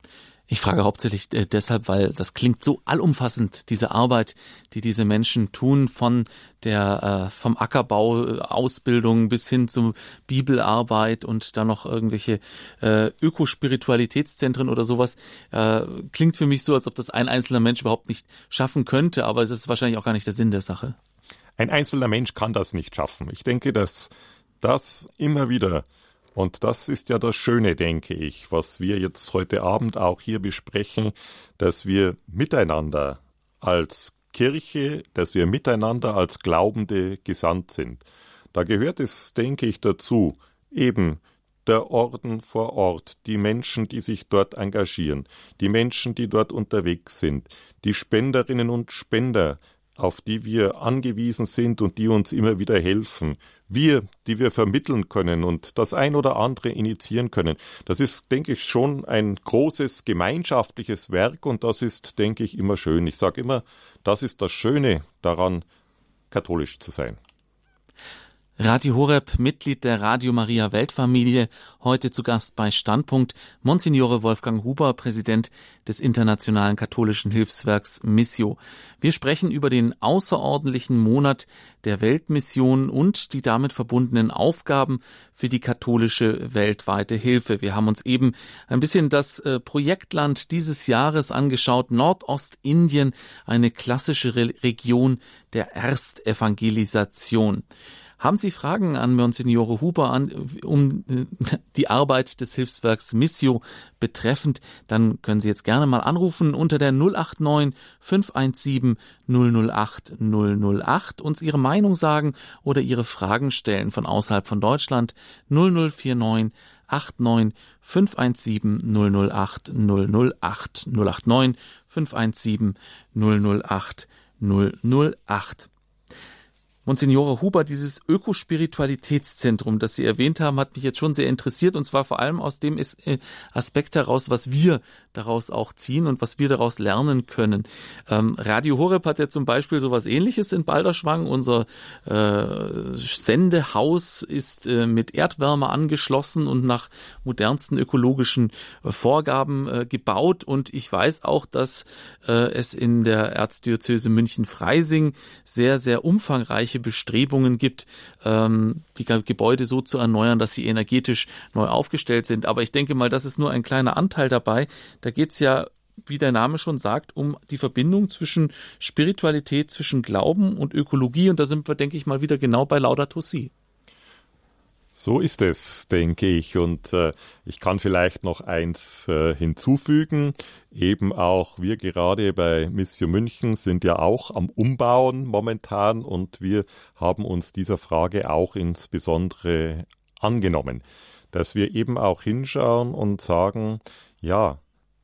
Ich frage hauptsächlich äh, deshalb, weil das klingt so allumfassend, diese Arbeit, die diese Menschen tun, von der äh, vom Ackerbau äh, Ausbildung bis hin zur Bibelarbeit und dann noch irgendwelche äh, Ökospiritualitätszentren oder sowas. Äh, klingt für mich so, als ob das ein einzelner Mensch überhaupt nicht schaffen könnte, aber es ist wahrscheinlich auch gar nicht der Sinn der Sache. Ein einzelner Mensch kann das nicht schaffen. Ich denke, dass das immer wieder, und das ist ja das Schöne, denke ich, was wir jetzt heute Abend auch hier besprechen, dass wir miteinander als Kirche, dass wir miteinander als Glaubende gesandt sind. Da gehört es, denke ich, dazu, eben der Orden vor Ort, die Menschen, die sich dort engagieren, die Menschen, die dort unterwegs sind, die Spenderinnen und Spender, auf die wir angewiesen sind und die uns immer wieder helfen. Wir, die wir vermitteln können und das ein oder andere initiieren können. Das ist, denke ich, schon ein großes gemeinschaftliches Werk und das ist, denke ich, immer schön. Ich sage immer, das ist das Schöne daran, katholisch zu sein. Radio Horeb, Mitglied der Radio Maria Weltfamilie, heute zu Gast bei Standpunkt Monsignore Wolfgang Huber, Präsident des Internationalen Katholischen Hilfswerks Missio. Wir sprechen über den außerordentlichen Monat der Weltmission und die damit verbundenen Aufgaben für die katholische weltweite Hilfe. Wir haben uns eben ein bisschen das äh, Projektland dieses Jahres angeschaut, Nordostindien, eine klassische Region der Erstevangelisation. Haben Sie Fragen an Monsignore Huber an, um äh, die Arbeit des Hilfswerks Missio betreffend, dann können Sie jetzt gerne mal anrufen unter der 089 517 008 008, uns Ihre Meinung sagen oder Ihre Fragen stellen von außerhalb von Deutschland 0049 89 517 008 008 089 517 008 008. Monsignore Huber, dieses Ökospiritualitätszentrum, das Sie erwähnt haben, hat mich jetzt schon sehr interessiert und zwar vor allem aus dem äh, Aspekt heraus, was wir daraus auch ziehen und was wir daraus lernen können. Ähm, Radio Horeb hat ja zum Beispiel sowas ähnliches in Balderschwang. Unser äh, Sendehaus ist äh, mit Erdwärme angeschlossen und nach modernsten ökologischen äh, Vorgaben äh, gebaut und ich weiß auch, dass äh, es in der Erzdiözese München-Freising sehr, sehr umfangreiche irgendwelche Bestrebungen gibt, ähm, die Gebäude so zu erneuern, dass sie energetisch neu aufgestellt sind. Aber ich denke mal, das ist nur ein kleiner Anteil dabei. Da geht es ja wie der Name schon sagt, um die Verbindung zwischen Spiritualität, zwischen Glauben und Ökologie. Und da sind wir, denke ich mal, wieder genau bei Laudato Si. So ist es, denke ich. Und äh, ich kann vielleicht noch eins äh, hinzufügen. Eben auch wir gerade bei Mission München sind ja auch am Umbauen momentan und wir haben uns dieser Frage auch insbesondere angenommen, dass wir eben auch hinschauen und sagen, ja,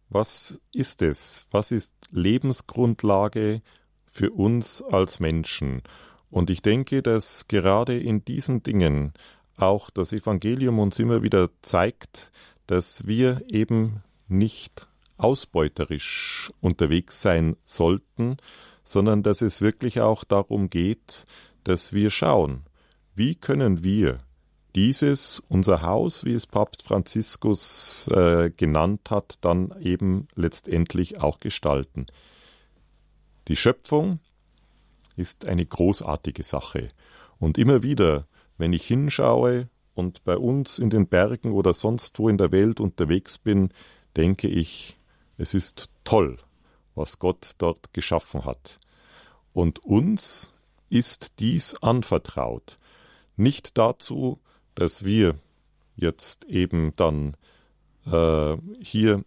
was ist es? Was ist Lebensgrundlage für uns als Menschen? Und ich denke, dass gerade in diesen Dingen auch das Evangelium uns immer wieder zeigt, dass wir eben nicht ausbeuterisch unterwegs sein sollten, sondern dass es wirklich auch darum geht, dass wir schauen, wie können wir dieses, unser Haus, wie es Papst Franziskus äh, genannt hat, dann eben letztendlich auch gestalten. Die Schöpfung ist eine großartige Sache. Und immer wieder wenn ich hinschaue und bei uns in den Bergen oder sonst wo in der Welt unterwegs bin, denke ich, es ist toll, was Gott dort geschaffen hat. Und uns ist dies anvertraut. Nicht dazu, dass wir jetzt eben dann äh, hier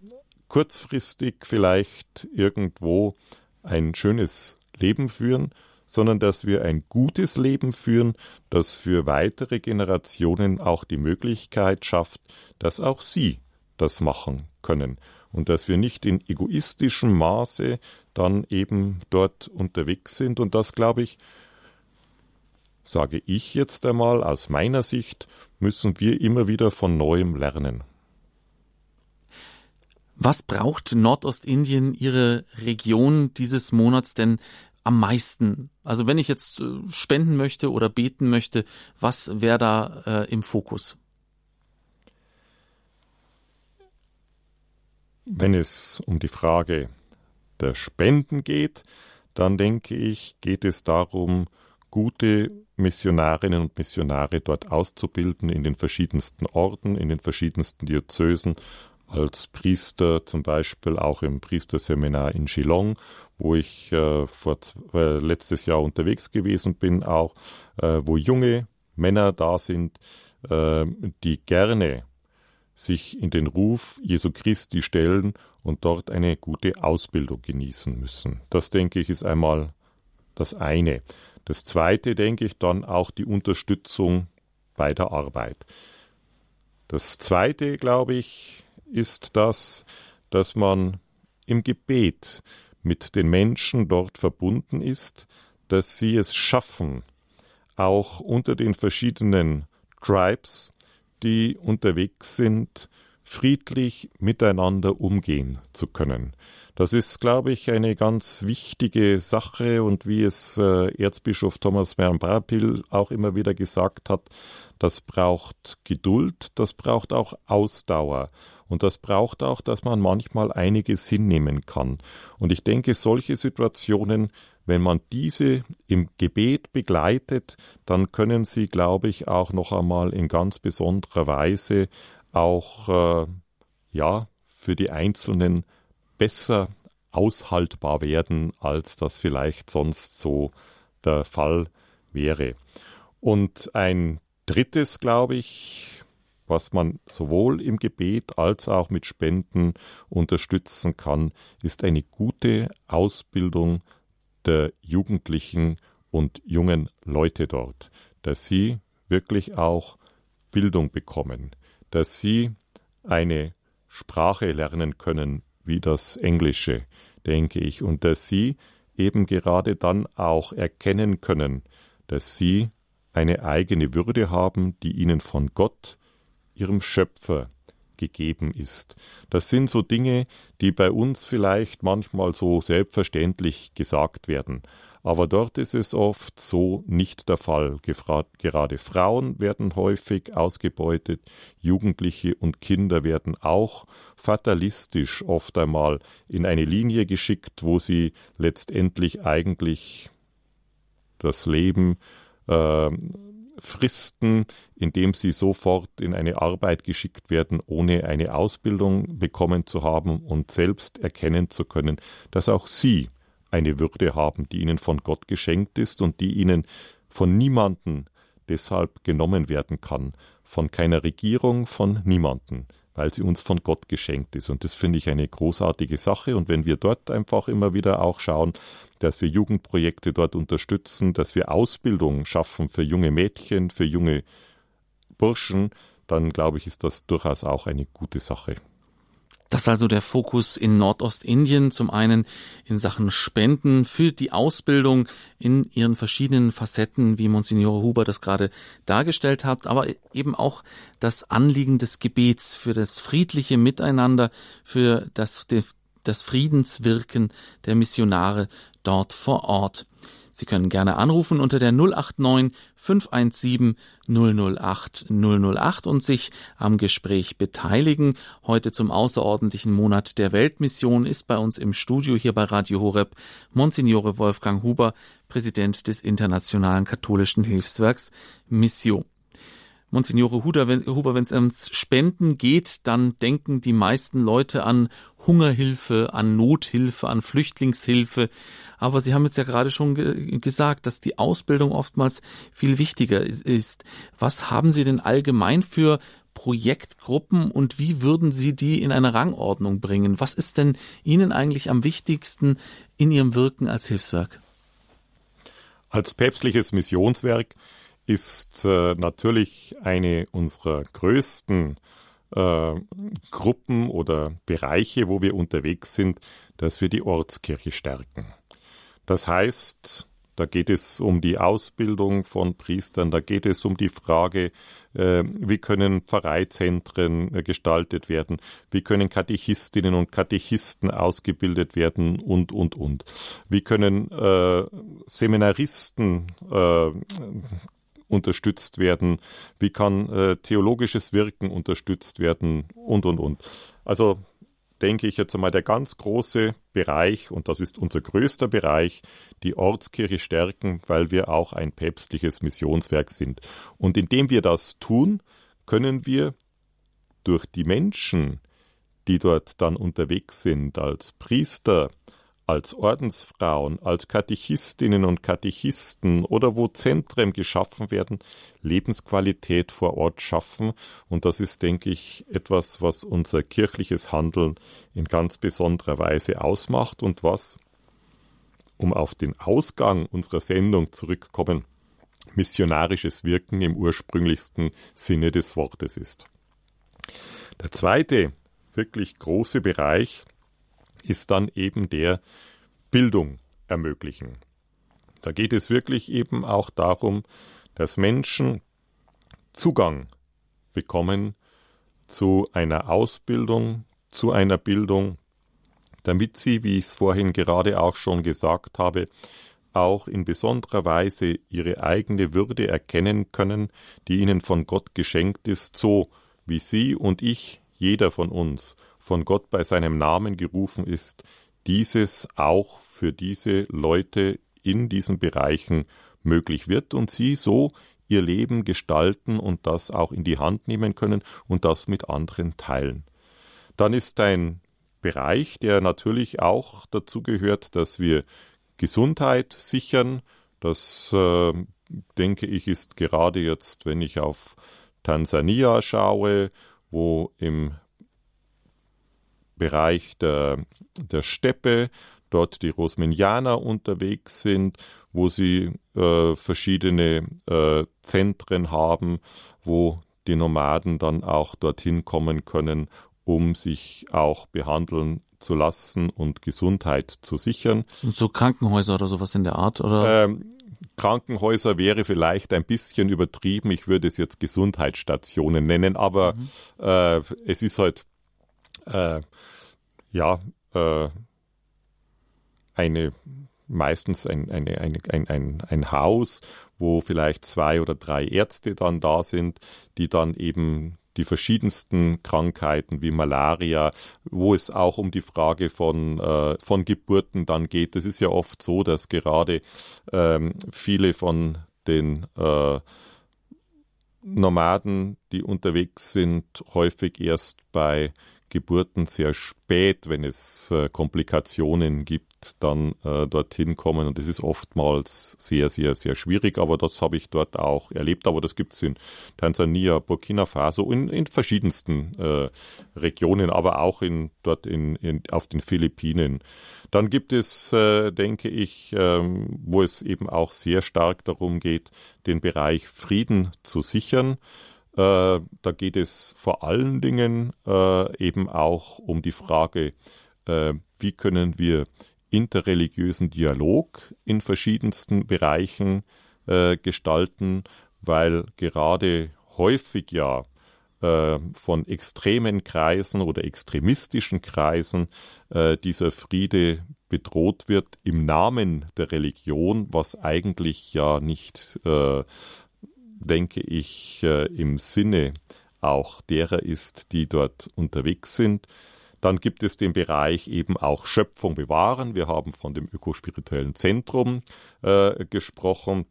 kurzfristig vielleicht irgendwo ein schönes Leben führen, sondern dass wir ein gutes Leben führen, das für weitere Generationen auch die Möglichkeit schafft, dass auch sie das machen können. Und dass wir nicht in egoistischem Maße dann eben dort unterwegs sind. Und das glaube ich sage ich jetzt einmal aus meiner Sicht müssen wir immer wieder von neuem lernen. Was braucht Nordostindien, Ihre Region dieses Monats? Denn am meisten? Also wenn ich jetzt äh, spenden möchte oder beten möchte, was wäre da äh, im Fokus? Wenn es um die Frage der Spenden geht, dann denke ich, geht es darum, gute Missionarinnen und Missionare dort auszubilden in den verschiedensten Orten, in den verschiedensten Diözesen als Priester, zum Beispiel auch im Priesterseminar in Geelong, wo ich äh, vor, äh, letztes Jahr unterwegs gewesen bin, auch äh, wo junge Männer da sind, äh, die gerne sich in den Ruf Jesu Christi stellen und dort eine gute Ausbildung genießen müssen. Das denke ich ist einmal das eine. Das zweite denke ich dann auch die Unterstützung bei der Arbeit. Das zweite, glaube ich, ist das, dass man im Gebet mit den Menschen dort verbunden ist, dass sie es schaffen, auch unter den verschiedenen Tribes, die unterwegs sind, friedlich miteinander umgehen zu können. Das ist, glaube ich, eine ganz wichtige Sache und wie es äh, Erzbischof Thomas Mernbrapil auch immer wieder gesagt hat, das braucht Geduld, das braucht auch Ausdauer und das braucht auch, dass man manchmal einiges hinnehmen kann. Und ich denke, solche Situationen, wenn man diese im Gebet begleitet, dann können sie, glaube ich, auch noch einmal in ganz besonderer Weise auch äh, ja für die Einzelnen besser aushaltbar werden, als das vielleicht sonst so der Fall wäre. Und ein drittes, glaube ich, was man sowohl im Gebet als auch mit Spenden unterstützen kann, ist eine gute Ausbildung der Jugendlichen und jungen Leute dort, dass sie wirklich auch Bildung bekommen, dass sie eine Sprache lernen können, wie das Englische, denke ich, und dass sie eben gerade dann auch erkennen können, dass sie eine eigene Würde haben, die ihnen von Gott ihrem Schöpfer gegeben ist. Das sind so Dinge, die bei uns vielleicht manchmal so selbstverständlich gesagt werden. Aber dort ist es oft so nicht der Fall. Gerade Frauen werden häufig ausgebeutet, Jugendliche und Kinder werden auch fatalistisch oft einmal in eine Linie geschickt, wo sie letztendlich eigentlich das Leben äh, fristen, indem sie sofort in eine Arbeit geschickt werden, ohne eine Ausbildung bekommen zu haben und selbst erkennen zu können, dass auch sie eine Würde haben, die ihnen von Gott geschenkt ist und die ihnen von niemanden deshalb genommen werden kann. von keiner Regierung, von niemanden, weil sie uns von Gott geschenkt ist. Und das finde ich eine großartige Sache. Und wenn wir dort einfach immer wieder auch schauen, dass wir Jugendprojekte dort unterstützen, dass wir Ausbildung schaffen für junge Mädchen, für junge Burschen, dann glaube ich, ist das durchaus auch eine gute Sache. Das ist also der Fokus in Nordostindien, zum einen in Sachen Spenden für die Ausbildung in ihren verschiedenen Facetten, wie Monsignore Huber das gerade dargestellt hat, aber eben auch das Anliegen des Gebets für das friedliche Miteinander, für das, das Friedenswirken der Missionare dort vor Ort. Sie können gerne anrufen unter der 089 517 008 008 und sich am Gespräch beteiligen. Heute zum außerordentlichen Monat der Weltmission ist bei uns im Studio hier bei Radio Horeb Monsignore Wolfgang Huber, Präsident des Internationalen Katholischen Hilfswerks Mission. Monsignore Huber, wenn es ums Spenden geht, dann denken die meisten Leute an Hungerhilfe, an Nothilfe, an Flüchtlingshilfe. Aber Sie haben jetzt ja gerade schon ge gesagt, dass die Ausbildung oftmals viel wichtiger ist. Was haben Sie denn allgemein für Projektgruppen und wie würden Sie die in eine Rangordnung bringen? Was ist denn Ihnen eigentlich am wichtigsten in Ihrem Wirken als Hilfswerk? Als päpstliches Missionswerk ist äh, natürlich eine unserer größten äh, Gruppen oder Bereiche, wo wir unterwegs sind, dass wir die Ortskirche stärken. Das heißt, da geht es um die Ausbildung von Priestern, da geht es um die Frage, äh, wie können Pfarreizentren gestaltet werden, wie können Katechistinnen und Katechisten ausgebildet werden und, und, und. Wie können Seminaristen unterstützt werden, wie kann äh, theologisches Wirken unterstützt werden und, und, und. Also denke ich jetzt einmal der ganz große Bereich, und das ist unser größter Bereich, die Ortskirche stärken, weil wir auch ein päpstliches Missionswerk sind. Und indem wir das tun, können wir durch die Menschen, die dort dann unterwegs sind, als Priester, als Ordensfrauen, als Katechistinnen und Katechisten oder wo Zentren geschaffen werden, Lebensqualität vor Ort schaffen. Und das ist, denke ich, etwas, was unser kirchliches Handeln in ganz besonderer Weise ausmacht und was, um auf den Ausgang unserer Sendung zurückkommen, missionarisches Wirken im ursprünglichsten Sinne des Wortes ist. Der zweite wirklich große Bereich ist dann eben der Bildung ermöglichen. Da geht es wirklich eben auch darum, dass Menschen Zugang bekommen zu einer Ausbildung, zu einer Bildung, damit sie, wie ich es vorhin gerade auch schon gesagt habe, auch in besonderer Weise ihre eigene Würde erkennen können, die ihnen von Gott geschenkt ist, so wie Sie und ich, jeder von uns, von Gott bei seinem Namen gerufen ist, dieses auch für diese Leute in diesen Bereichen möglich wird und sie so ihr Leben gestalten und das auch in die Hand nehmen können und das mit anderen teilen. Dann ist ein Bereich, der natürlich auch dazu gehört, dass wir Gesundheit sichern. Das äh, denke ich ist gerade jetzt, wenn ich auf Tansania schaue, wo im Bereich der, der Steppe, dort die Rosminianer unterwegs sind, wo sie äh, verschiedene äh, Zentren haben, wo die Nomaden dann auch dorthin kommen können, um sich auch behandeln zu lassen und Gesundheit zu sichern. Sind so Krankenhäuser oder sowas in der Art? Oder? Ähm, Krankenhäuser wäre vielleicht ein bisschen übertrieben. Ich würde es jetzt Gesundheitsstationen nennen, aber mhm. äh, es ist halt äh, ja, äh, eine meistens ein, eine, eine, ein, ein, ein Haus, wo vielleicht zwei oder drei Ärzte dann da sind, die dann eben die verschiedensten Krankheiten wie Malaria, wo es auch um die Frage von, äh, von Geburten dann geht. Es ist ja oft so, dass gerade ähm, viele von den äh, Nomaden, die unterwegs sind, häufig erst bei Geburten sehr spät, wenn es äh, Komplikationen gibt, dann äh, dorthin kommen. Und das ist oftmals sehr, sehr, sehr schwierig. Aber das habe ich dort auch erlebt. Aber das gibt es in Tansania, Burkina Faso, in, in verschiedensten äh, Regionen, aber auch in, dort in, in, auf den Philippinen. Dann gibt es, äh, denke ich, ähm, wo es eben auch sehr stark darum geht, den Bereich Frieden zu sichern. Äh, da geht es vor allen Dingen äh, eben auch um die Frage, äh, wie können wir interreligiösen Dialog in verschiedensten Bereichen gestalten, weil gerade häufig ja von extremen Kreisen oder extremistischen Kreisen äh, dieser Friede bedroht wird im Namen der Religion, was eigentlich ja nicht äh, denke ich, äh, im Sinne auch derer ist, die dort unterwegs sind. Dann gibt es den Bereich eben auch Schöpfung bewahren. Wir haben von dem ökospirituellen Zentrum äh, gesprochen.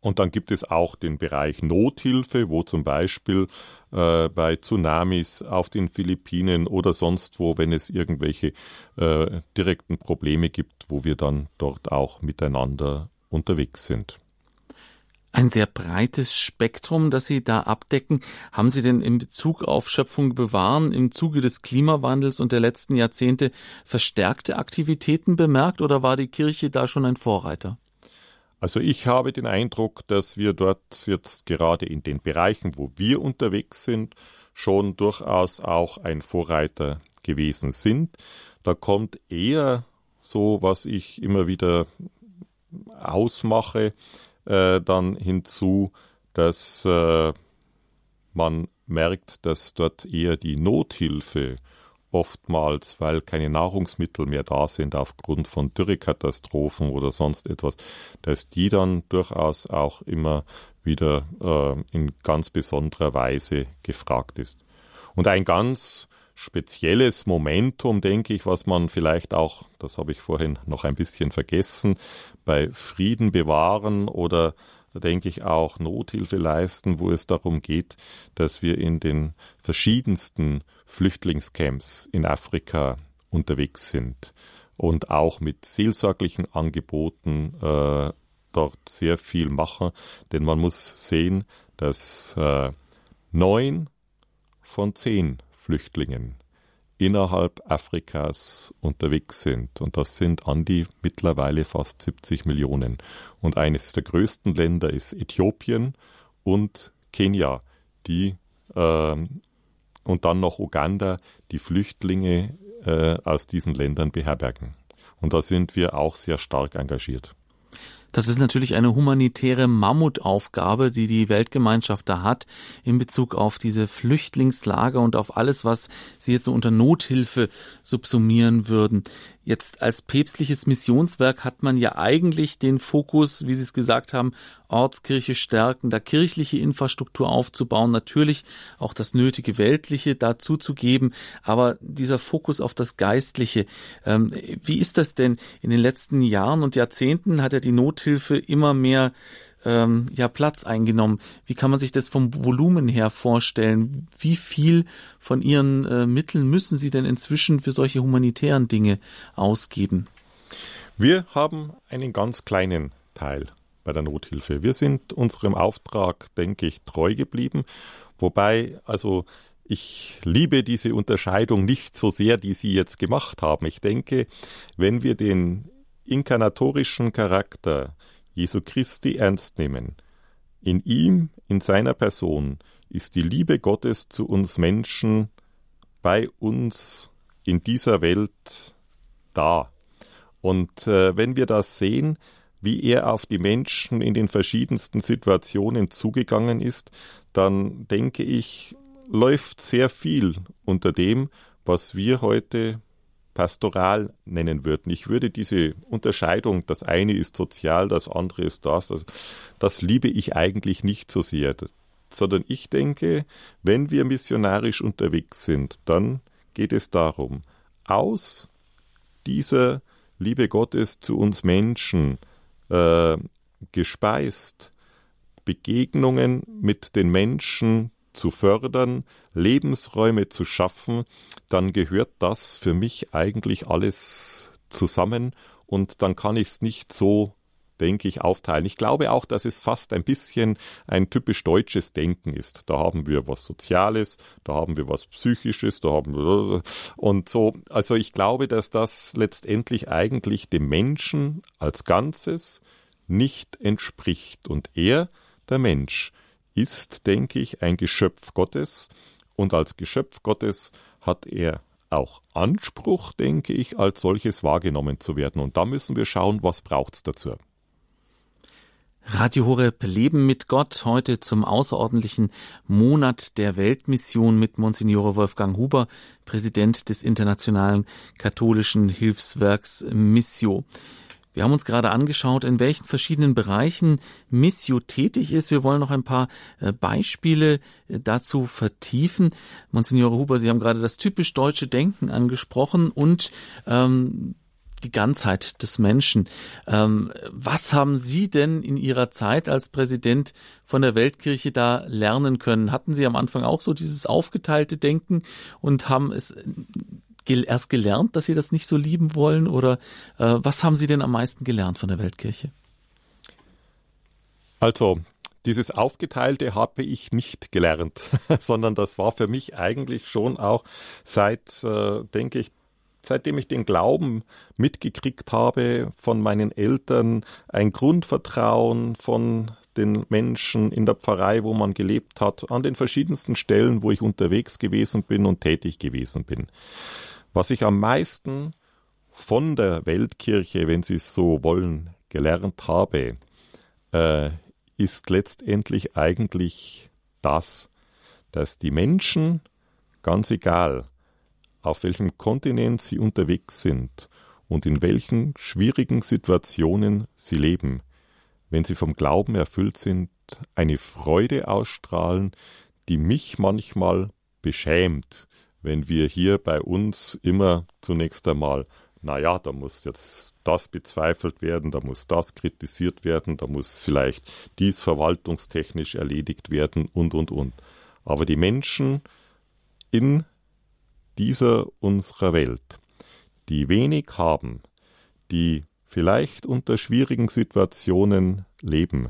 Und dann gibt es auch den Bereich Nothilfe, wo zum Beispiel äh, bei Tsunamis auf den Philippinen oder sonst wo, wenn es irgendwelche äh, direkten Probleme gibt, wo wir dann dort auch miteinander unterwegs sind ein sehr breites Spektrum, das Sie da abdecken. Haben Sie denn in Bezug auf Schöpfung bewahren im Zuge des Klimawandels und der letzten Jahrzehnte verstärkte Aktivitäten bemerkt oder war die Kirche da schon ein Vorreiter? Also ich habe den Eindruck, dass wir dort jetzt gerade in den Bereichen, wo wir unterwegs sind, schon durchaus auch ein Vorreiter gewesen sind. Da kommt eher so, was ich immer wieder ausmache, äh, dann hinzu, dass äh, man merkt, dass dort eher die Nothilfe oftmals, weil keine Nahrungsmittel mehr da sind aufgrund von Dürrekatastrophen oder sonst etwas, dass die dann durchaus auch immer wieder äh, in ganz besonderer Weise gefragt ist. Und ein ganz spezielles Momentum, denke ich, was man vielleicht auch, das habe ich vorhin noch ein bisschen vergessen, bei Frieden bewahren oder denke ich auch Nothilfe leisten, wo es darum geht, dass wir in den verschiedensten Flüchtlingscamps in Afrika unterwegs sind und auch mit seelsorglichen Angeboten äh, dort sehr viel machen, denn man muss sehen, dass äh, neun von zehn Flüchtlingen innerhalb Afrikas unterwegs sind. Und das sind an die mittlerweile fast 70 Millionen. Und eines der größten Länder ist Äthiopien und Kenia, die äh, und dann noch Uganda, die Flüchtlinge äh, aus diesen Ländern beherbergen. Und da sind wir auch sehr stark engagiert. Das ist natürlich eine humanitäre Mammutaufgabe, die die Weltgemeinschaft da hat in Bezug auf diese Flüchtlingslager und auf alles, was sie jetzt so unter Nothilfe subsumieren würden. Jetzt als päpstliches Missionswerk hat man ja eigentlich den Fokus, wie Sie es gesagt haben, Ortskirche stärken, da kirchliche Infrastruktur aufzubauen, natürlich auch das nötige Weltliche dazu zu geben, aber dieser Fokus auf das Geistliche, ähm, wie ist das denn? In den letzten Jahren und Jahrzehnten hat ja die Nothilfe immer mehr ähm, ja Platz eingenommen. Wie kann man sich das vom Volumen her vorstellen? Wie viel von Ihren äh, Mitteln müssen Sie denn inzwischen für solche humanitären Dinge ausgeben? Wir haben einen ganz kleinen Teil bei der Nothilfe. Wir sind unserem Auftrag, denke ich, treu geblieben. Wobei, also ich liebe diese Unterscheidung nicht so sehr, die Sie jetzt gemacht haben. Ich denke, wenn wir den inkarnatorischen Charakter Jesu Christi ernst nehmen. In ihm, in seiner Person, ist die Liebe Gottes zu uns Menschen bei uns in dieser Welt da. Und äh, wenn wir das sehen, wie er auf die Menschen in den verschiedensten Situationen zugegangen ist, dann denke ich, läuft sehr viel unter dem, was wir heute pastoral nennen würden. Ich würde diese Unterscheidung, das eine ist sozial, das andere ist das, das, das liebe ich eigentlich nicht so sehr, sondern ich denke, wenn wir missionarisch unterwegs sind, dann geht es darum, aus dieser Liebe Gottes zu uns Menschen äh, gespeist, Begegnungen mit den Menschen zu fördern, Lebensräume zu schaffen, dann gehört das für mich eigentlich alles zusammen und dann kann ich es nicht so denke ich, aufteilen. Ich glaube auch, dass es fast ein bisschen ein typisch deutsches Denken ist. Da haben wir was Soziales, da haben wir was Psychisches, da haben wir und so. Also ich glaube, dass das letztendlich eigentlich dem Menschen als Ganzes nicht entspricht. Und er, der Mensch, ist, denke ich, ein Geschöpf Gottes. Und als Geschöpf Gottes hat er auch Anspruch, denke ich, als solches wahrgenommen zu werden. Und da müssen wir schauen, was braucht's dazu. Radio Horeb Leben mit Gott heute zum außerordentlichen Monat der Weltmission mit Monsignore Wolfgang Huber, Präsident des Internationalen Katholischen Hilfswerks Missio. Wir haben uns gerade angeschaut, in welchen verschiedenen Bereichen Missio tätig ist. Wir wollen noch ein paar äh, Beispiele äh, dazu vertiefen. Monsignore Huber, Sie haben gerade das typisch deutsche Denken angesprochen und ähm, die Ganzheit des Menschen. Ähm, was haben Sie denn in Ihrer Zeit als Präsident von der Weltkirche da lernen können? Hatten Sie am Anfang auch so dieses aufgeteilte Denken und haben es erst gelernt, dass Sie das nicht so lieben wollen? Oder äh, was haben Sie denn am meisten gelernt von der Weltkirche? Also, dieses Aufgeteilte habe ich nicht gelernt, sondern das war für mich eigentlich schon auch seit, äh, denke ich, seitdem ich den Glauben mitgekriegt habe von meinen Eltern, ein Grundvertrauen von den Menschen in der Pfarrei, wo man gelebt hat, an den verschiedensten Stellen, wo ich unterwegs gewesen bin und tätig gewesen bin. Was ich am meisten von der Weltkirche, wenn Sie es so wollen, gelernt habe, äh, ist letztendlich eigentlich das, dass die Menschen, ganz egal, auf welchem Kontinent sie unterwegs sind und in welchen schwierigen Situationen sie leben, wenn sie vom Glauben erfüllt sind, eine Freude ausstrahlen, die mich manchmal beschämt, wenn wir hier bei uns immer zunächst einmal, naja, da muss jetzt das bezweifelt werden, da muss das kritisiert werden, da muss vielleicht dies verwaltungstechnisch erledigt werden und, und, und. Aber die Menschen in dieser unserer Welt, die wenig haben, die vielleicht unter schwierigen Situationen leben,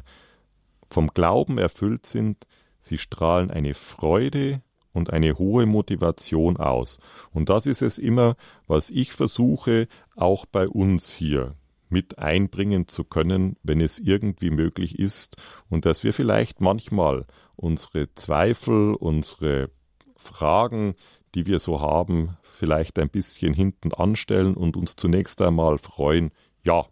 vom Glauben erfüllt sind, sie strahlen eine Freude und eine hohe Motivation aus. Und das ist es immer, was ich versuche, auch bei uns hier mit einbringen zu können, wenn es irgendwie möglich ist, und dass wir vielleicht manchmal unsere Zweifel, unsere Fragen, die wir so haben, vielleicht ein bisschen hinten anstellen und uns zunächst einmal freuen, ja,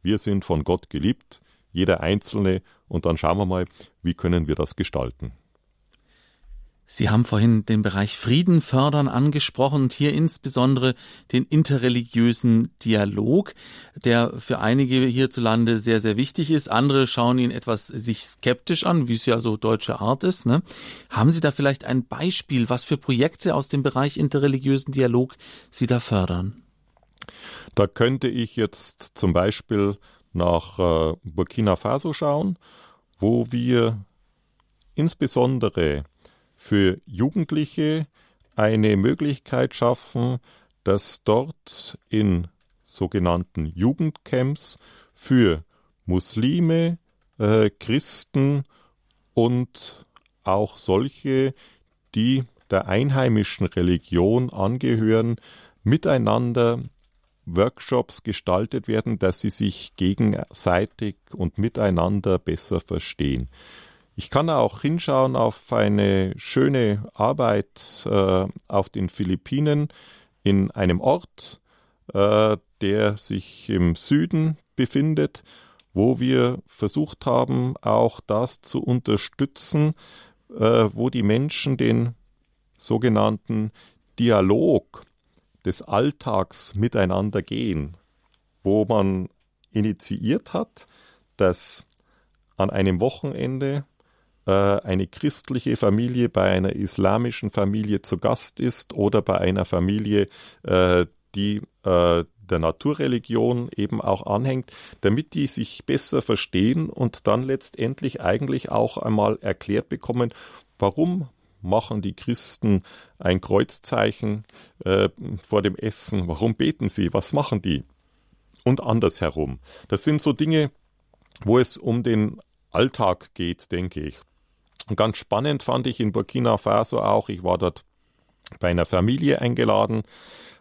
wir sind von Gott geliebt, jeder Einzelne, und dann schauen wir mal, wie können wir das gestalten. Sie haben vorhin den Bereich Frieden fördern angesprochen und hier insbesondere den interreligiösen Dialog, der für einige hierzulande sehr, sehr wichtig ist. Andere schauen ihn etwas sich skeptisch an, wie es ja so deutsche Art ist. Ne? Haben Sie da vielleicht ein Beispiel, was für Projekte aus dem Bereich interreligiösen Dialog Sie da fördern? Da könnte ich jetzt zum Beispiel nach äh, Burkina Faso schauen, wo wir insbesondere für Jugendliche eine Möglichkeit schaffen, dass dort in sogenannten Jugendcamps für Muslime, äh, Christen und auch solche, die der einheimischen Religion angehören, miteinander Workshops gestaltet werden, dass sie sich gegenseitig und miteinander besser verstehen. Ich kann auch hinschauen auf eine schöne Arbeit äh, auf den Philippinen in einem Ort, äh, der sich im Süden befindet, wo wir versucht haben, auch das zu unterstützen, äh, wo die Menschen den sogenannten Dialog des Alltags miteinander gehen, wo man initiiert hat, dass an einem Wochenende eine christliche Familie bei einer islamischen Familie zu Gast ist oder bei einer Familie, äh, die äh, der Naturreligion eben auch anhängt, damit die sich besser verstehen und dann letztendlich eigentlich auch einmal erklärt bekommen, warum machen die Christen ein Kreuzzeichen äh, vor dem Essen? Warum beten sie? Was machen die? Und andersherum. Das sind so Dinge, wo es um den Alltag geht, denke ich. Und ganz spannend fand ich in Burkina Faso auch, ich war dort bei einer Familie eingeladen,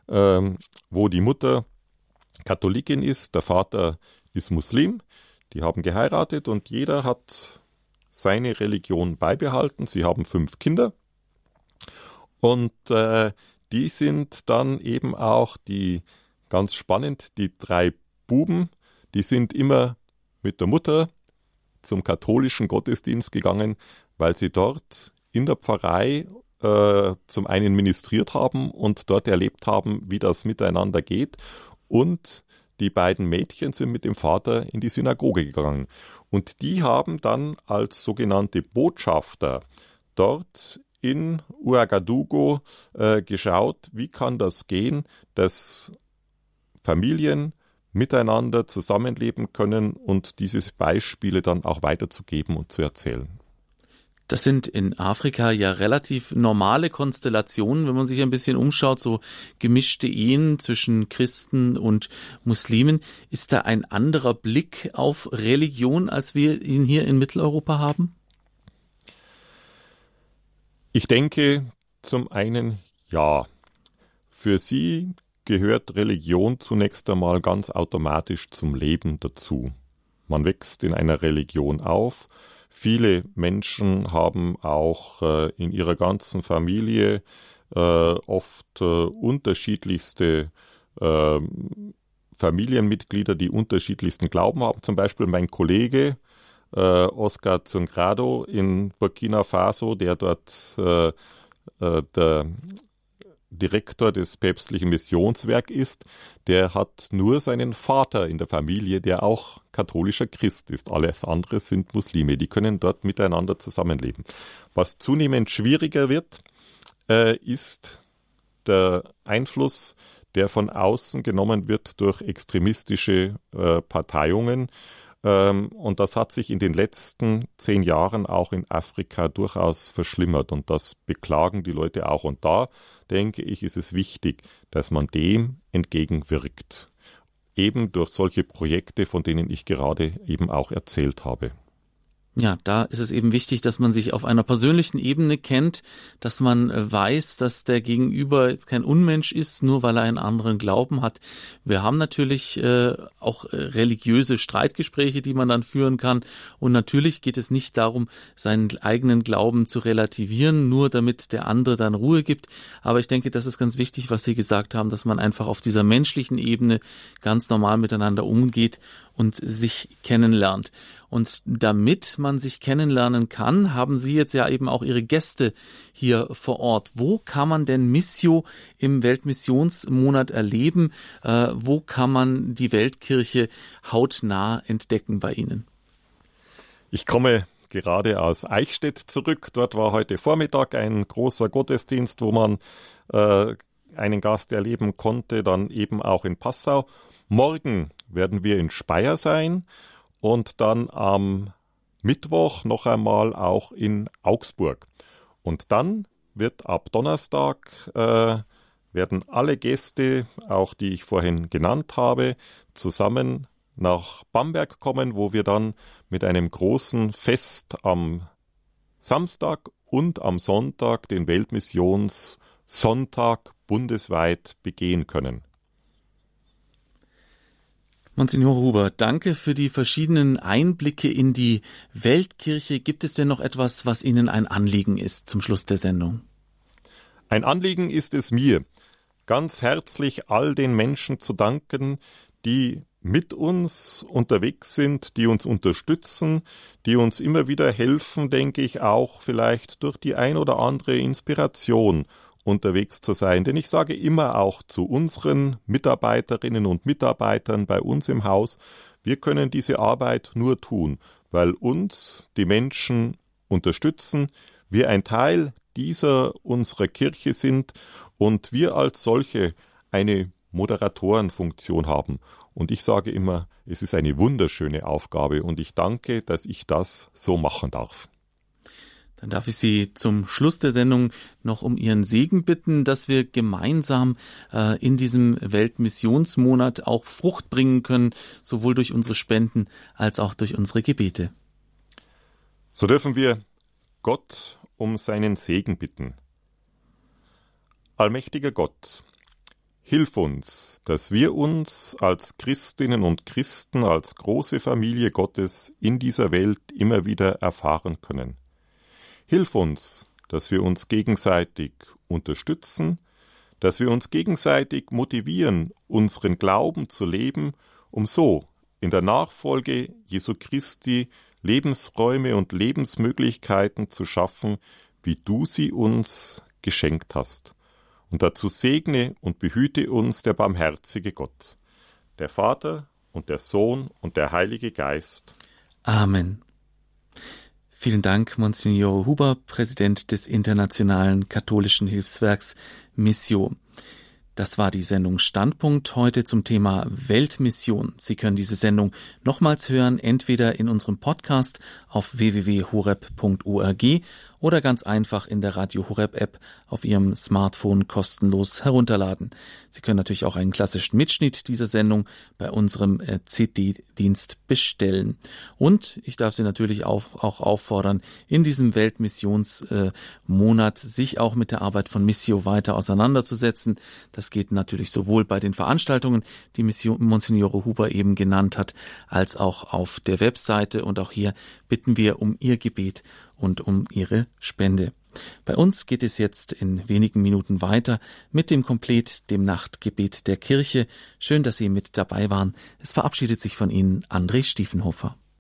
ähm, wo die Mutter Katholikin ist, der Vater ist Muslim, die haben geheiratet und jeder hat seine Religion beibehalten. Sie haben fünf Kinder und äh, die sind dann eben auch die, ganz spannend, die drei Buben, die sind immer mit der Mutter zum katholischen Gottesdienst gegangen, weil sie dort in der Pfarrei äh, zum einen ministriert haben und dort erlebt haben, wie das miteinander geht. Und die beiden Mädchen sind mit dem Vater in die Synagoge gegangen. Und die haben dann als sogenannte Botschafter dort in Ouagadougou äh, geschaut, wie kann das gehen, dass Familien miteinander zusammenleben können und diese Beispiele dann auch weiterzugeben und zu erzählen. Das sind in Afrika ja relativ normale Konstellationen, wenn man sich ein bisschen umschaut, so gemischte Ehen zwischen Christen und Muslimen. Ist da ein anderer Blick auf Religion, als wir ihn hier in Mitteleuropa haben? Ich denke zum einen ja. Für sie gehört Religion zunächst einmal ganz automatisch zum Leben dazu. Man wächst in einer Religion auf, Viele Menschen haben auch äh, in ihrer ganzen Familie äh, oft äh, unterschiedlichste ähm, Familienmitglieder, die unterschiedlichsten Glauben haben. Zum Beispiel mein Kollege äh, Oscar Zungrado in Burkina Faso, der dort äh, äh, der Direktor des päpstlichen Missionswerk ist, der hat nur seinen Vater in der Familie, der auch katholischer Christ ist. Alles andere sind Muslime. Die können dort miteinander zusammenleben. Was zunehmend schwieriger wird, äh, ist der Einfluss, der von außen genommen wird durch extremistische äh, Parteiungen. Ähm, und das hat sich in den letzten zehn Jahren auch in Afrika durchaus verschlimmert. Und das beklagen die Leute auch. Und da denke ich, ist es wichtig, dass man dem entgegenwirkt. Eben durch solche Projekte, von denen ich gerade eben auch erzählt habe. Ja, da ist es eben wichtig, dass man sich auf einer persönlichen Ebene kennt, dass man äh, weiß, dass der Gegenüber jetzt kein Unmensch ist, nur weil er einen anderen Glauben hat. Wir haben natürlich äh, auch äh, religiöse Streitgespräche, die man dann führen kann. Und natürlich geht es nicht darum, seinen eigenen Glauben zu relativieren, nur damit der andere dann Ruhe gibt. Aber ich denke, das ist ganz wichtig, was Sie gesagt haben, dass man einfach auf dieser menschlichen Ebene ganz normal miteinander umgeht und sich kennenlernt. Und damit man sich kennenlernen kann, haben Sie jetzt ja eben auch Ihre Gäste hier vor Ort. Wo kann man denn Missio im Weltmissionsmonat erleben? Äh, wo kann man die Weltkirche hautnah entdecken bei Ihnen? Ich komme gerade aus Eichstätt zurück. Dort war heute Vormittag ein großer Gottesdienst, wo man äh, einen Gast erleben konnte, dann eben auch in Passau. Morgen werden wir in Speyer sein und dann am Mittwoch noch einmal auch in Augsburg. Und dann wird ab Donnerstag äh, werden alle Gäste, auch die ich vorhin genannt habe, zusammen nach Bamberg kommen, wo wir dann mit einem großen Fest am Samstag und am Sonntag den Weltmissionssonntag bundesweit begehen können. Monsignor Huber, danke für die verschiedenen Einblicke in die Weltkirche. Gibt es denn noch etwas, was Ihnen ein Anliegen ist zum Schluss der Sendung? Ein Anliegen ist es mir, ganz herzlich all den Menschen zu danken, die mit uns unterwegs sind, die uns unterstützen, die uns immer wieder helfen, denke ich, auch vielleicht durch die ein oder andere Inspiration unterwegs zu sein. Denn ich sage immer auch zu unseren Mitarbeiterinnen und Mitarbeitern bei uns im Haus, wir können diese Arbeit nur tun, weil uns die Menschen unterstützen, wir ein Teil dieser unserer Kirche sind und wir als solche eine Moderatorenfunktion haben. Und ich sage immer, es ist eine wunderschöne Aufgabe und ich danke, dass ich das so machen darf. Dann darf ich Sie zum Schluss der Sendung noch um Ihren Segen bitten, dass wir gemeinsam äh, in diesem Weltmissionsmonat auch Frucht bringen können, sowohl durch unsere Spenden als auch durch unsere Gebete. So dürfen wir Gott um seinen Segen bitten. Allmächtiger Gott, hilf uns, dass wir uns als Christinnen und Christen, als große Familie Gottes in dieser Welt immer wieder erfahren können. Hilf uns, dass wir uns gegenseitig unterstützen, dass wir uns gegenseitig motivieren, unseren Glauben zu leben, um so in der Nachfolge Jesu Christi Lebensräume und Lebensmöglichkeiten zu schaffen, wie du sie uns geschenkt hast. Und dazu segne und behüte uns der barmherzige Gott, der Vater und der Sohn und der Heilige Geist. Amen. Vielen Dank, Monsignor Huber, Präsident des Internationalen Katholischen Hilfswerks Missio. Das war die Sendung Standpunkt heute zum Thema Weltmission. Sie können diese Sendung nochmals hören, entweder in unserem Podcast auf www.horeb.org oder ganz einfach in der Radio Horeb App auf Ihrem Smartphone kostenlos herunterladen. Sie können natürlich auch einen klassischen Mitschnitt dieser Sendung bei unserem äh, CD-Dienst bestellen. Und ich darf Sie natürlich auch, auch auffordern, in diesem Weltmissionsmonat äh, sich auch mit der Arbeit von Missio weiter auseinanderzusetzen. Das geht natürlich sowohl bei den Veranstaltungen, die Monsignore Huber eben genannt hat, als auch auf der Webseite. Und auch hier bitten wir um Ihr Gebet und um Ihre Spende. Bei uns geht es jetzt in wenigen Minuten weiter mit dem Komplet, dem Nachtgebet der Kirche. Schön, dass Sie mit dabei waren. Es verabschiedet sich von Ihnen André Stiefenhofer.